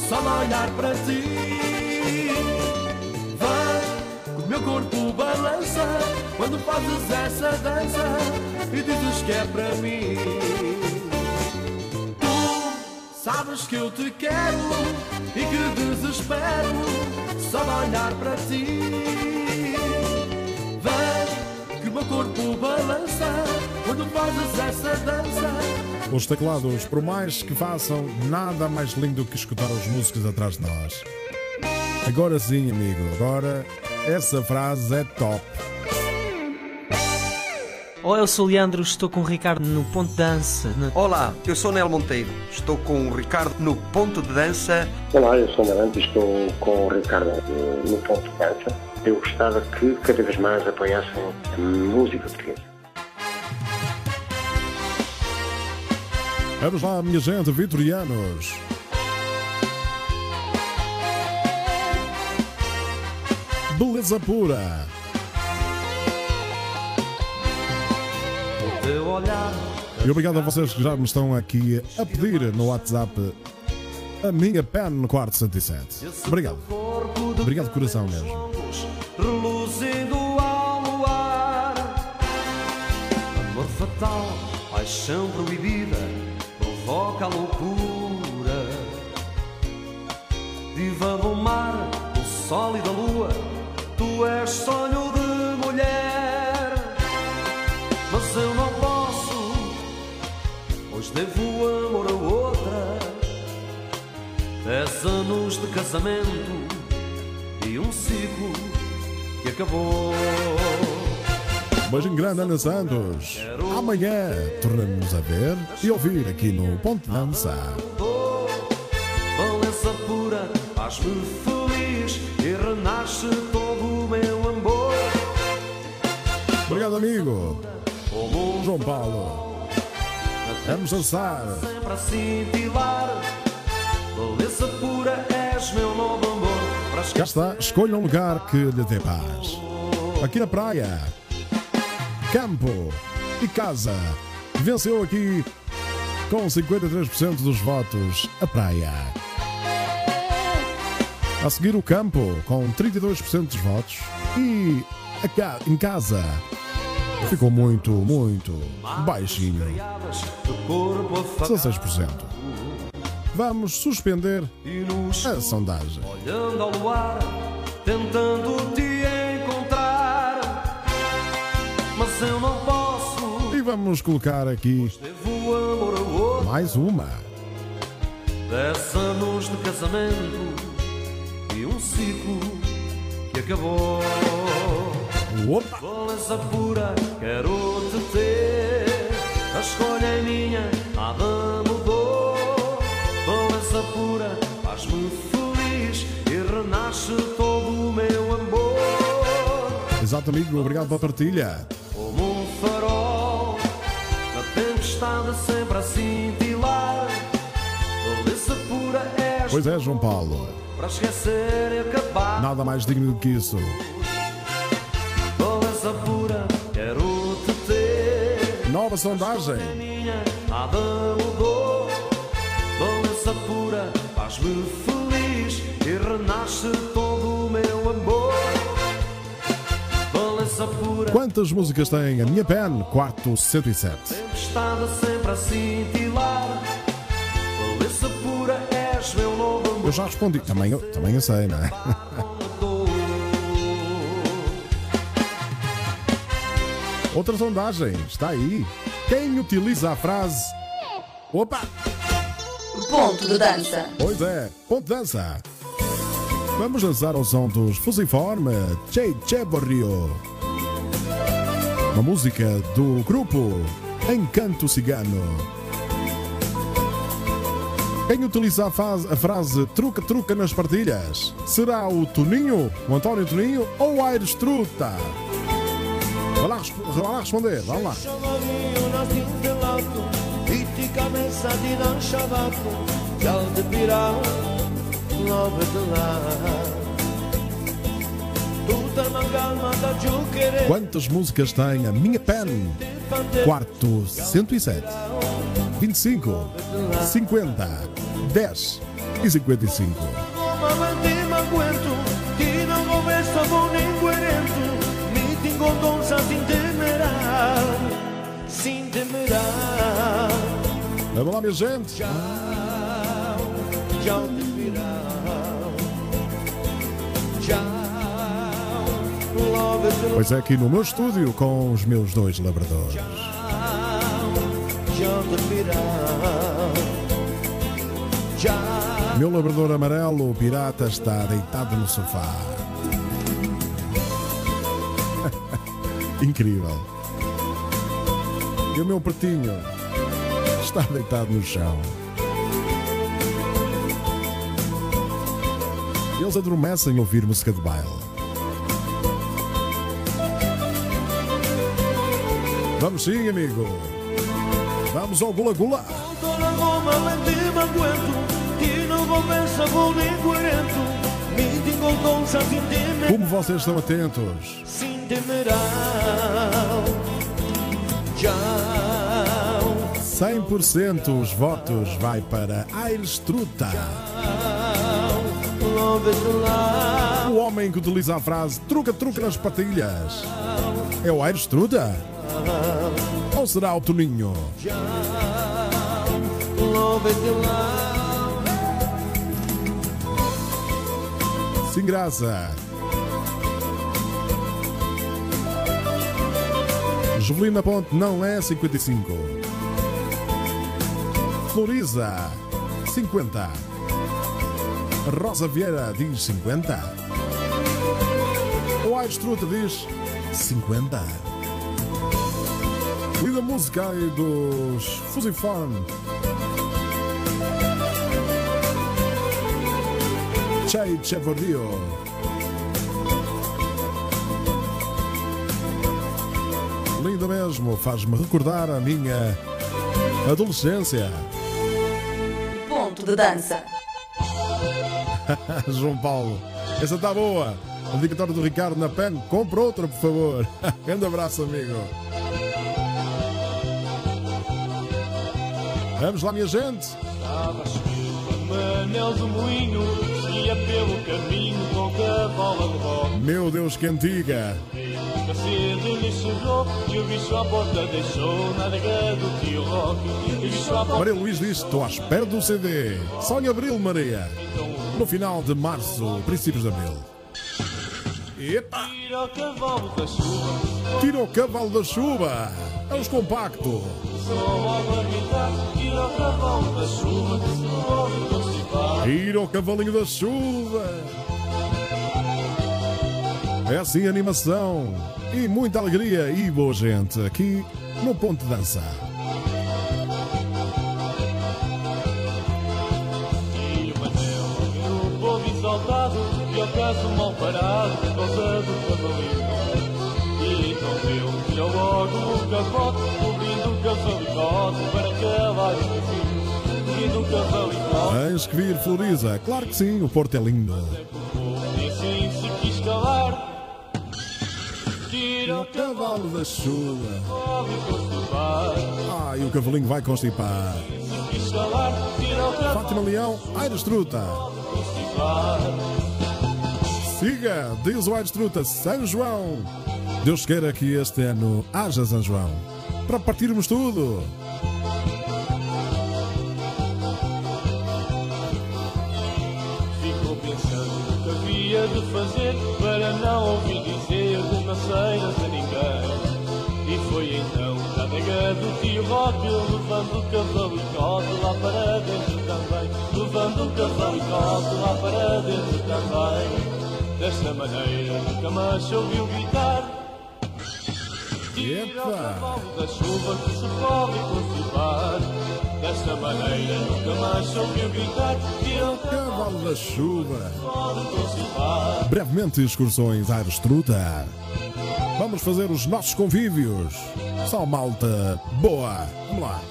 só olhar para ti. Corpo balança quando fazes essa dança e dizes que é para mim. Tu Sabes que eu te quero e que desespero só de olhar para ti. Vem que o meu corpo balança quando fazes essa dança. Os teclados, por mais que façam, nada mais lindo que escutar os músicos atrás de nós. Agora sim, amigo, agora essa frase é top. Olá, eu sou o Leandro, estou com o Ricardo no Ponto de Dança. na- Olá, eu sou Nel Monteiro. Estou com o Ricardo no Ponto de Dança. Olá, eu sou Marante e estou com o Ricardo eh, no ponto de dança. Eu gostava que cada vez mais apoiassem a música portuguesa. Vamos lá, minha gente, vitorianos. Beleza pura. O E obrigado a vocês que já me estão aqui a pedir no WhatsApp a minha pen no quarto 107. Obrigado. Obrigado de coração mesmo. reluzindo ao luar. Amor fatal, paixão proibida, provoca a loucura. Diva do mar, do sol da lua, tu és sonho de mulher. Mas eu não posso, pois devo amor a outra. Dez anos de casamento e um ciclo que acabou. Beijinho grande, Ana Santos. Amanhã tornamos a ver e ouvir aqui no Ponto de Dança. Balança pura, faz-me feliz e renasce todo Obrigado, amigo. João Paulo. Vamos dançar. Sempre a cintilar. Beleza pura, és meu novo amor. Cá está, escolha um lugar que lhe dê paz. Aqui na praia, campo e casa. Venceu aqui com 53% dos votos a praia. A seguir o campo com 32% dos votos e a ca- em casa ficou muito, muito baixinho. de corpo afagado. 16%. Vamos suspender a sondagem. Olhando ao luar, tentando te encontrar. Mas eu não posso, E vamos colocar aqui mais uma. Dez anos de casamento e um ciclo que acabou. Opa! Beleza pura, quero te ter. A escolha é minha, nada mudou. Beleza pura, faz-me feliz e renasce todo o meu amor. Exato, amigo, obrigado pela partilha. Como um farol, na tempestade sempre a cintilar. Beleza pura és Pois é, João Paulo. para esquecer e acabar. Nada mais digno do que isso. Nova sondagem. minha, nada mudou. Beleza pura, faz-me feliz e renasce todo o meu amor. Beleza pura, Quantas músicas tem a minha pen? Quarto 107. tempestade sempre a cintilar. Pura, és meu novo amor. Eu já respondi. Também eu, também eu sei, não é? Outra sondagem. Está aí. Quem utiliza a frase. Opa! Ponto de dança. Pois é, ponto de dança. Vamos dançar ao som dos Fusiforme, Che Che Barrio. Uma música do grupo Encanto Cigano. Quem utiliza a, faz- a frase truca-truca nas partilhas? Será o Toninho, o António Toninho ou o Aires Truta? Vai lá, lá responder, vamos lá. Quantas músicas tem a minha pen? Quarto 107, 25, 50, 10 e 55. Tengo donza sin temerá, sin temerá. Vamos lá, minha gente. Tchau. Tchau, is Pois é, aqui no meu estúdio com os meus dois labradores. Tchau, verão. Tchau. Meu labrador amarelo, o pirata, está deitado no sofá. Incrível. E o meu pretinho está deitado no chão. Eles adormecem a ouvir música de baile. Vamos sim, amigo. Vamos ao Gula Gula. Como vocês estão atentos? Temerão Tchau 100% os votos vai para Aires Truta. O homem que utiliza a frase truca, truca nas patilhas. É o Aires Truta? Ou será o Toninho? Sem graça. Jovelina Ponte não é 55. Floriza, 50. Rosa Vieira diz 50. O Aires Truta diz 50. E música aí dos Fusiform. Chai Chevorio. Mesmo, faz-me recordar a minha adolescência. Ponto de dança. João Paulo, essa está boa. A dedicatória do Ricardo na PEN, compra outra, por favor. Grande abraço, amigo. Vamos lá, minha gente. Estava a Manel do Moinho Ia pelo caminho com cavalo de rock Meu Deus, que antiga. A cedo lhe chegou E o bicho à porta deixou Na adega do tio Rock E o porta Maria Luís diz: Estou à espera do CD. Só em abril, Maria. No final de março, princípios de abril. Epa! Tira o cavalo da chuva Tira o cavalo da chuva. É os compacto. A Tira o cavalinho da chuva. É assim animação e muita alegria e boa gente aqui no Ponto Dança. E o Tens que vir, Floriza. Claro que sim, o Porto é lindo. E assim se quis calar Tira o cavalo da chuva constipar Ai, o cavalinho vai constipar. Fátima Leão, Aires Truta. Siga, diz o Aires Truta, São João. Deus queira que este ano haja São João. Para partirmos tudo. Ficou pensando o que havia de fazer de ninguém. E foi então da adega do tio Rock, levando o cavalicote lá para dentro também. Levando o cavalicote lá para dentro também. Desta maneira nunca mais ouviu gritar. Tira o cavalo da chuva que se pode constipar. Desta maneira nunca mais ouviu gritar. Tira o Cavalo da chuva. Brevemente, excursões Aires Truta. Vamos fazer os nossos convívios. Só malta boa. Vamos lá.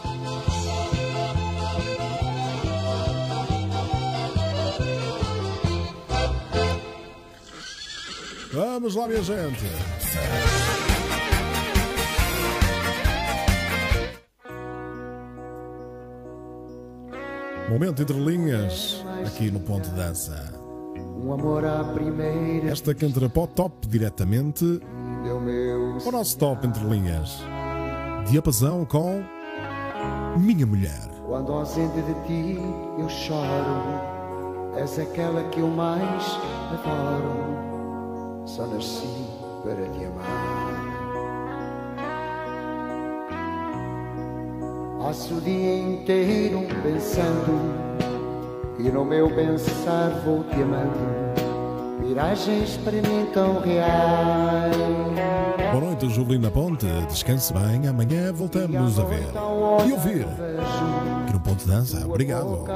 Vamos lá, minha gente. Momento entre linhas, aqui no Ponto de Dança. Um amor à primeira Esta cantra para o top diretamente para o nosso top entre linhas. Diapasão com Minha Mulher. Quando ausente de ti eu choro És aquela que eu mais adoro. Só nasci para te amar. Passo o dia inteiro pensando e no meu pensar vou te amando. Miragens para mim tão reais. Boa noite, Juvelina Ponte. Descanse bem. Amanhã voltamos a ver e ouvir aqui no Ponto de Dança. Obrigado.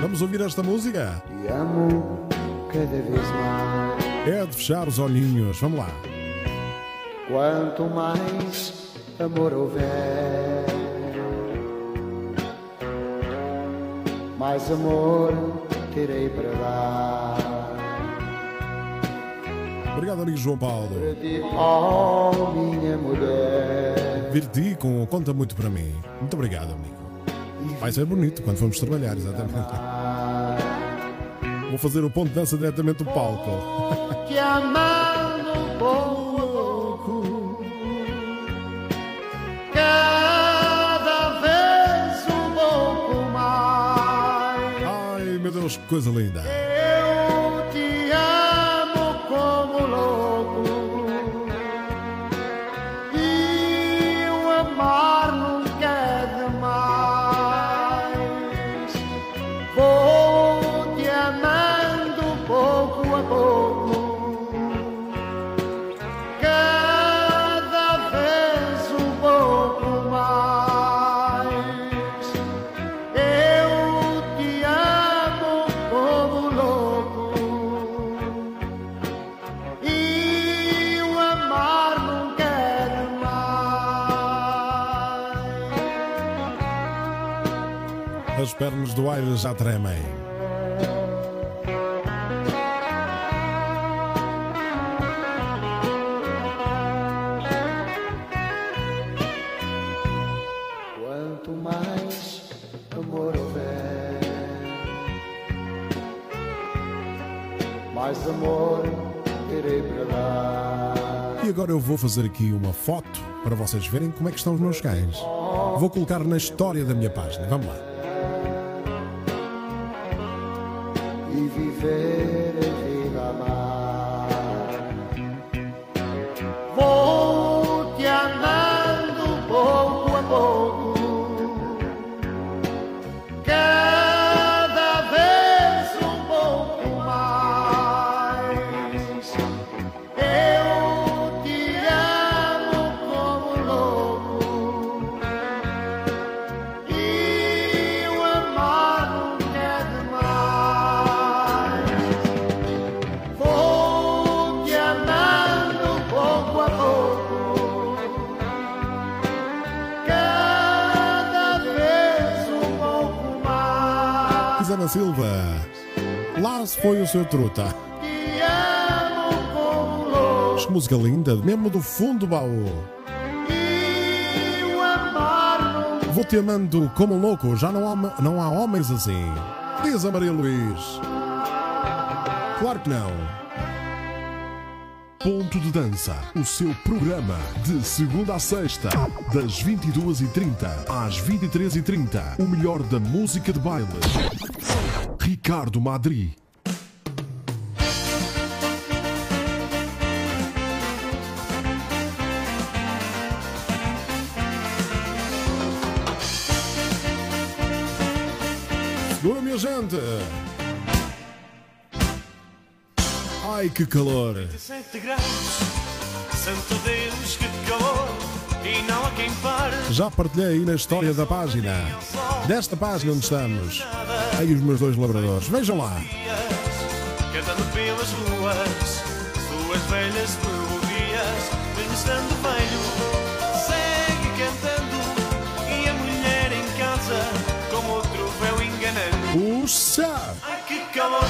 Vamos ouvir esta música? Te amo cada vez mais. É de fechar os olhinhos. Vamos lá. Quanto mais amor houver, mais amor terei para dar. Obrigado, amigo João Paulo. Oh minha mulher. Vir ti com conta muito para mim. Muito obrigado, amigo. Vai ser bonito quando formos trabalhar, exatamente. Vou fazer o ponto de dança diretamente do palco. Te amando Deus, que coisa linda. Do aire já tremem. Quanto mais amor houver, mais amor terei para dar. E agora eu vou fazer aqui uma foto para vocês verem como é que estão os meus cães. Vou colocar na história da minha página. Vamos lá. Silva. Se foi o seu truta. Que música linda, mesmo do fundo do baú. Vou te amando como louco, já não há, não há homens assim. Diz a Maria Luís. Claro que não. Ponto de Dança, o seu programa de segunda a sexta, das 22h30 às 23h30. O melhor da música de baile. Ricardo Madri. Segura, minha gente. Ai, que calor. 7 graus, santo Deus, que calor, e não há quem pare. Já partilhei aí na história da página. Desta página onde estamos. Aí os meus dois labradores. Vejam lá. Cantando pelas ruas, suas velhas melodias, mesmo estando velho, segue cantando, e a mulher em casa, com outro véu enganando. Ai que calor,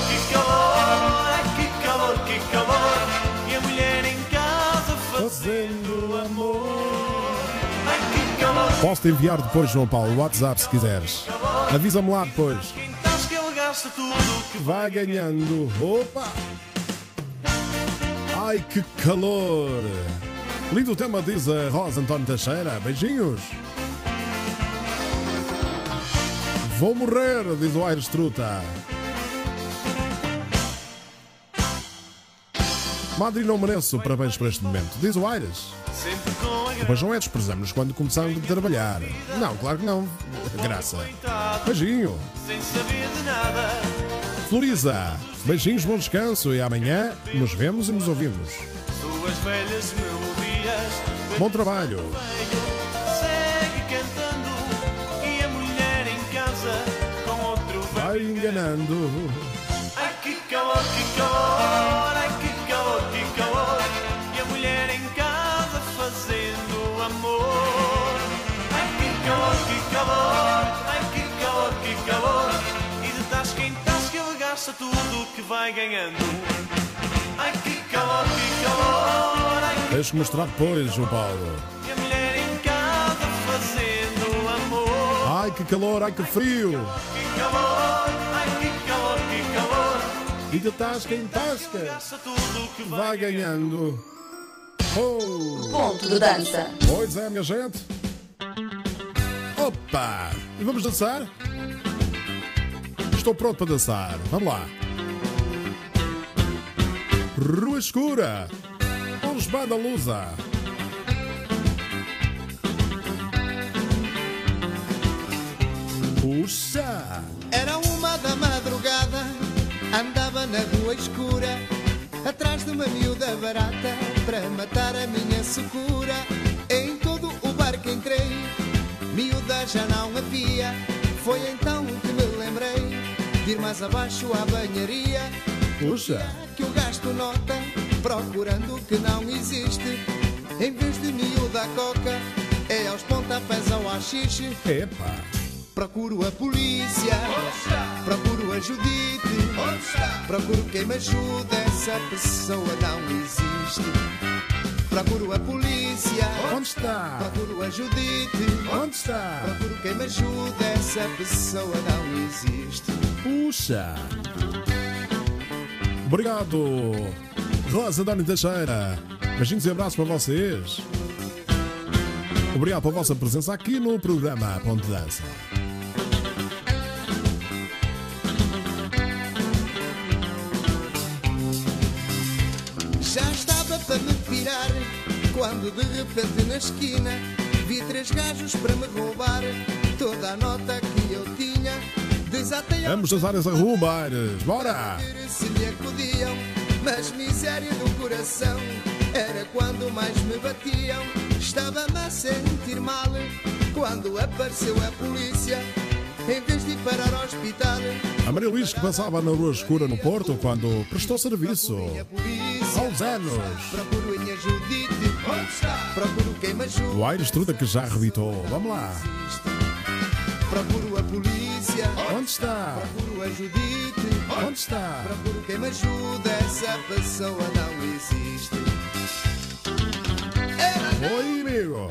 Posso-te enviar depois, João Paulo, o WhatsApp se quiseres. Avisa-me lá depois. Vai ganhando. Opa! Ai que calor! Lindo tema, diz a Rosa António Teixeira. Beijinhos! Vou morrer, diz o Aires Truta. Madre, não mereço parabéns por este momento, diz o Aires. Depois não é desprezamos quando começamos a trabalhar. Não, claro que não. Graça. Beijinho. Floriza. Beijinhos, bom descanso e amanhã nos vemos e nos ouvimos. Bom trabalho. Vai enganando. Ai que calor, que calor, gasta tudo que vai ganhando. Ai que calor, que calor, ai que mostrar depois, João Paulo. que a mulher em casa fazendo amor. Ai que calor, ai que frio. Que calor, ai que calor, que calor. E de tasca em tasca. Gasta tudo que vai Vai ganhando. Oh! Ponto de dança. Pois é, minha gente. Opa! E vamos dançar? Estou pronto para dançar. Vamos lá. Rua Escura. Os Banda Lusa. Puxa! Era uma da madrugada, andava na rua escura, atrás de uma miúda barata, para matar a minha secura. Em todo o bar que entrei, miúda já não havia. Foi então que me lembrei de ir mais abaixo à banharia. Puxa! Que eu gasto nota, procurando o que não existe. Em vez de miúda a coca, é aos pontapés ao axixe. Epa! Procuro a polícia, procuro a Judite, procuro quem me ajuda, essa pessoa não existe. Procuro a polícia, onde está? Procuro a Judite, onde está? Procuro quem me ajuda, essa pessoa não existe. Puxa! Obrigado, Rosa Dani Teixeira. Beijinhos e abraços para vocês. Obrigado pela vossa presença aqui no programa Ponte Dança. Já estava para me pirar quando de repente na esquina vi três gajos para me roubar toda a nota que eu tinha. Desatei Vamos das áreas a rumbar. Bora! se me acudiam, mas miséria do coração era quando mais me batiam. Estava-me a sentir mal quando apareceu a polícia. Em vez de ir parar ao hospital, A Maria Luís que passava na Rua Escura no Porto quando prestou serviço. Há uns anos. procuro em Judite, procuro quem me ajuda. O Aires Truda que já arrebitou. Vamos lá. Procuro a polícia. Onde está? Procuro a Judite. Onde está? Procuro quem me ajuda. Essa pessoa não existe. Oi, amigo.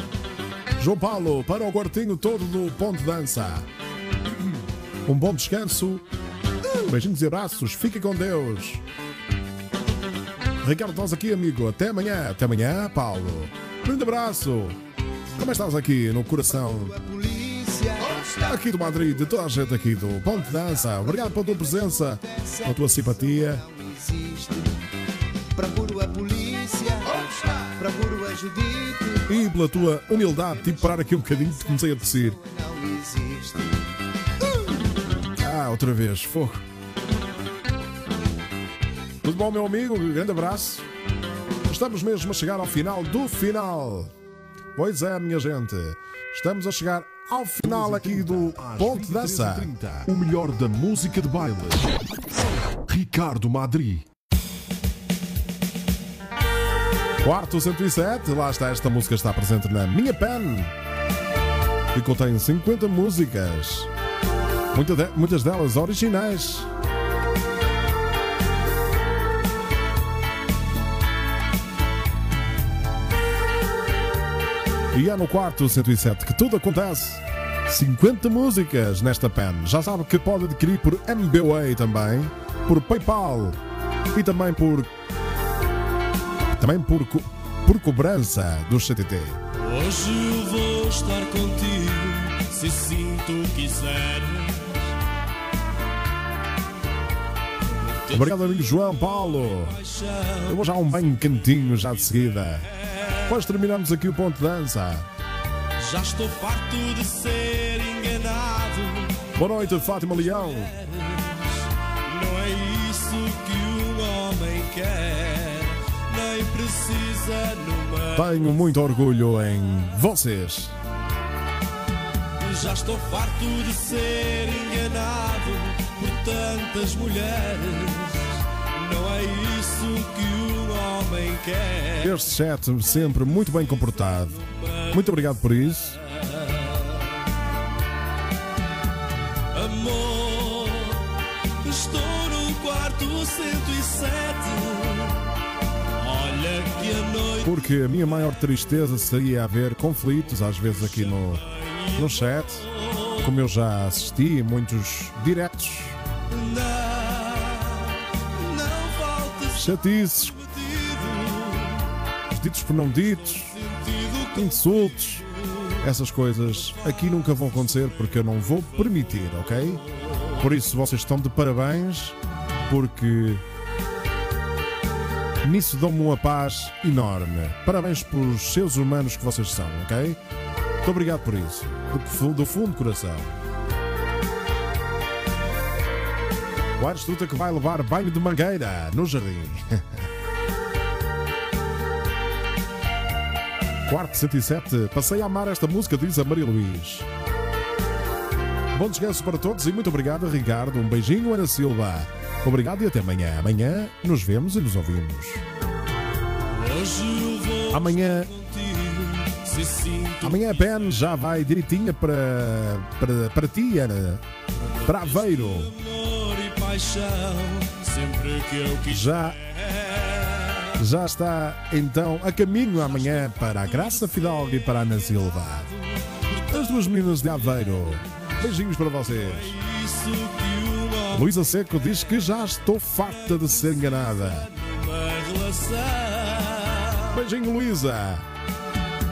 João Paulo para o quartinho todo do Ponte Dança. Um bom descanso. Beijinhos e abraços. Fique com Deus. Ricardo, nós aqui, amigo. Até amanhã. Até amanhã, Paulo. Grande abraço. Como estás aqui no coração? Aqui do Madrid, de toda a gente aqui do Ponte Dança. Obrigado pela tua presença, pela tua simpatia. Procuro a polícia. Procuro a Judite. E pela tua humildade, que parar aqui um bocadinho comecei a tossir. Não existe. Ah, outra vez, fogo. Tudo bom, meu amigo? Grande abraço. Estamos mesmo a chegar ao final do final. Pois é, minha gente. Estamos a chegar ao final aqui do Ponte Dança. 23h30, O melhor da música de baile. Ricardo Madri. Quarto 107, lá está esta música está presente na minha pen. E contém 50 músicas. De- muitas delas originais. E é no quarto 107 que tudo acontece. 50 músicas nesta pen. Já sabe que pode adquirir por MBWay também, por PayPal e também por também por, por cobrança do CTT. Hoje vou estar contigo, se assim tu quiseres. Obrigado, amigo João Paulo. Eu vou já um banho cantinho já de seguida. Depois terminamos aqui o ponto de dança. Já estou farto de ser enganado. Boa noite, Fátima Leão. Não é isso que um homem quer, nem precisa numa. Tenho muito orgulho em vocês. Já estou farto de ser enganado por tantas mulheres. Não é isso que um homem quer. Este chat sempre muito bem comportado. Muito obrigado por isso. Amor, estou no quarto 107. Olha que a noite Porque a minha maior tristeza seria haver conflitos, às vezes aqui no, no chat, como eu já assisti em muitos diretos. Chatices, ditos por não ditos, insultos, essas coisas aqui nunca vão acontecer porque eu não vou permitir, ok? Por isso vocês estão de parabéns, porque Nisso dão-me uma paz enorme. Parabéns pelos seres humanos que vocês são, ok? Muito obrigado por isso. Do, fu- do fundo do coração. O Aristuta que vai levar banho de mangueira no jardim. Quarto 107. Passei a amar esta música, diz a Maria Luís. Bom descanso para todos e muito obrigado, Ricardo. Um beijinho, Ana Silva. Obrigado e até amanhã. Amanhã nos vemos e nos ouvimos. Amanhã, amanhã a PEN já vai direitinha para, para, para ti, Ana. Para Aveiro. Paixão, sempre que eu quiser. Já, já está então a caminho amanhã para a Graça Fidalgo e para a Ana Silva. As duas meninas de Aveiro. Beijinhos para vocês. Luísa Seco diz que já estou farta de ser enganada. Beijinho, Luísa.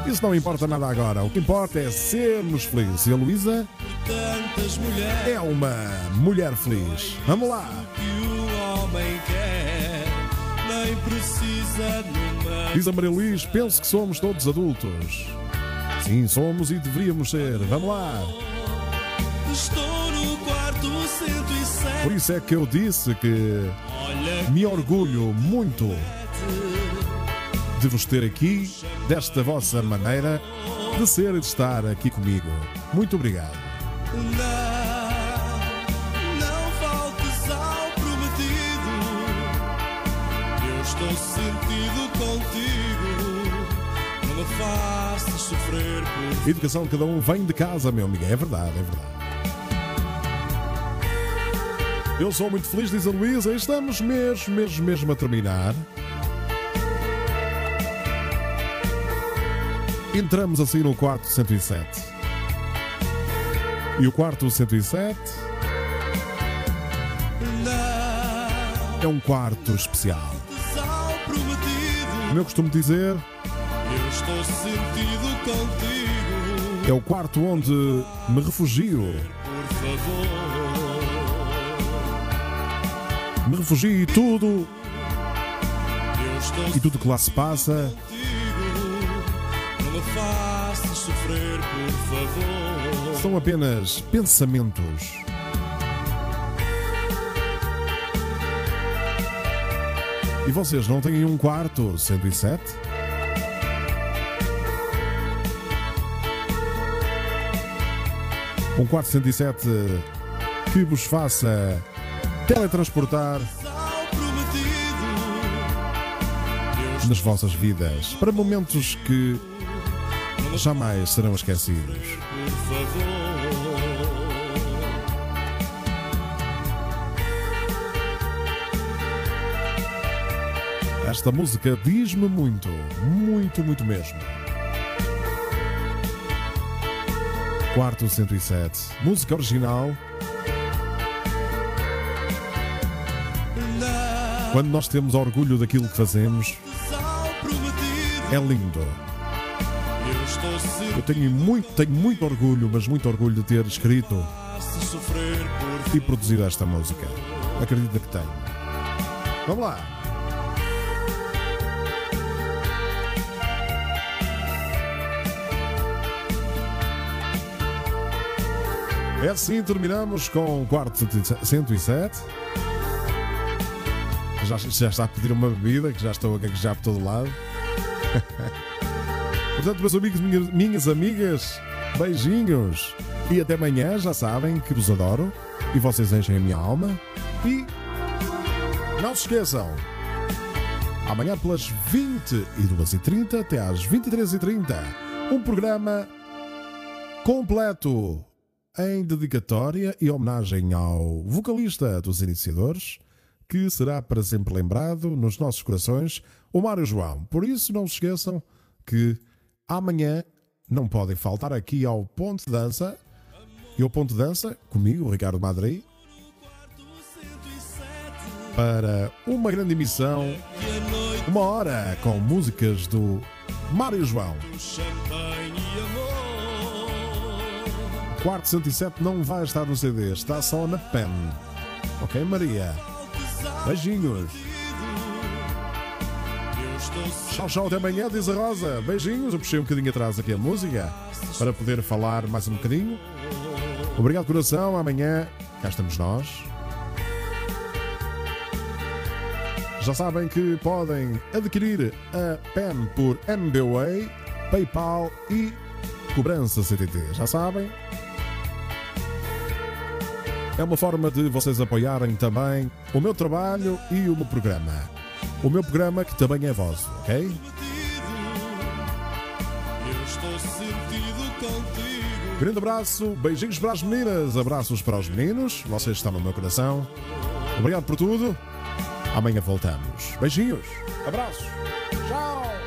Isso não importa nada agora. O que importa é sermos felizes. E a Luísa Tantas mulheres é uma mulher feliz. Vamos lá. que um homem quer, nem precisa numa. Diz a Maria Luís, penso que somos todos adultos. Sim, somos e deveríamos ser. Vamos lá. Estou no quarto 107. Por isso é que eu disse que me orgulho muito de vos ter aqui, desta vossa maneira, de ser e de estar aqui comigo. Muito obrigado. Não, não faltes ao prometido. Eu estou sentido contigo. Não me faças sofrer Educação de cada um vem de casa, meu amigo. É verdade, é verdade. Eu sou muito feliz, diz a Luísa. Estamos mesmo, mesmo, mesmo a terminar. Entramos assim no quarto 107. E o quarto 107 é um quarto especial. Como eu costumo dizer, Eu estou sentido contigo. é o quarto onde me refugio. Por favor, Me refugio e tudo, e tudo que lá se passa contigo. Faças sofrer, por favor. são apenas pensamentos. E vocês não têm um quarto 107? Um quarto 107 que vos faça teletransportar nas vossas vidas para momentos que jamais serão esquecidos. Esta música diz-me muito, muito, muito mesmo. Quarto 107, música original. Quando nós temos orgulho daquilo que fazemos, é lindo. Eu tenho muito, tenho muito orgulho, mas muito orgulho de ter escrito e produzido esta música. Acredita que tenho. Vamos lá. É assim, terminamos com o quarto 107. Já, já está a pedir uma bebida, que já estou a gaguejar por todo lado. Portanto, meus amigos, minhas, minhas amigas, beijinhos. E até amanhã, já sabem que vos adoro. E vocês enchem a minha alma. E não se esqueçam, amanhã pelas 22h30 até às 23h30, um programa completo em dedicatória e homenagem ao vocalista dos iniciadores, que será para sempre lembrado nos nossos corações, o Mário João. Por isso, não se esqueçam que amanhã não podem faltar aqui ao Ponto de Dança. E ao Ponto de Dança, comigo, Ricardo Madrei, para uma grande emissão, uma hora com músicas do Mário João. Quarto 107 não vai estar no CD, está só na pen. Ok, Maria? Beijinhos. Tchau, tchau, até amanhã, diz a Rosa. Beijinhos. Eu puxei um bocadinho atrás aqui a música para poder falar mais um bocadinho. Obrigado, coração. Amanhã cá estamos nós. Já sabem que podem adquirir a PEN por MBWay, PayPal e cobrança CTT. Já sabem? É uma forma de vocês apoiarem também o meu trabalho e o meu programa. O meu programa que também é vosso, ok? Grande abraço, beijinhos para as meninas, abraços para os meninos, vocês estão no meu coração. Obrigado por tudo. Amanhã voltamos. Beijinhos, abraços, tchau!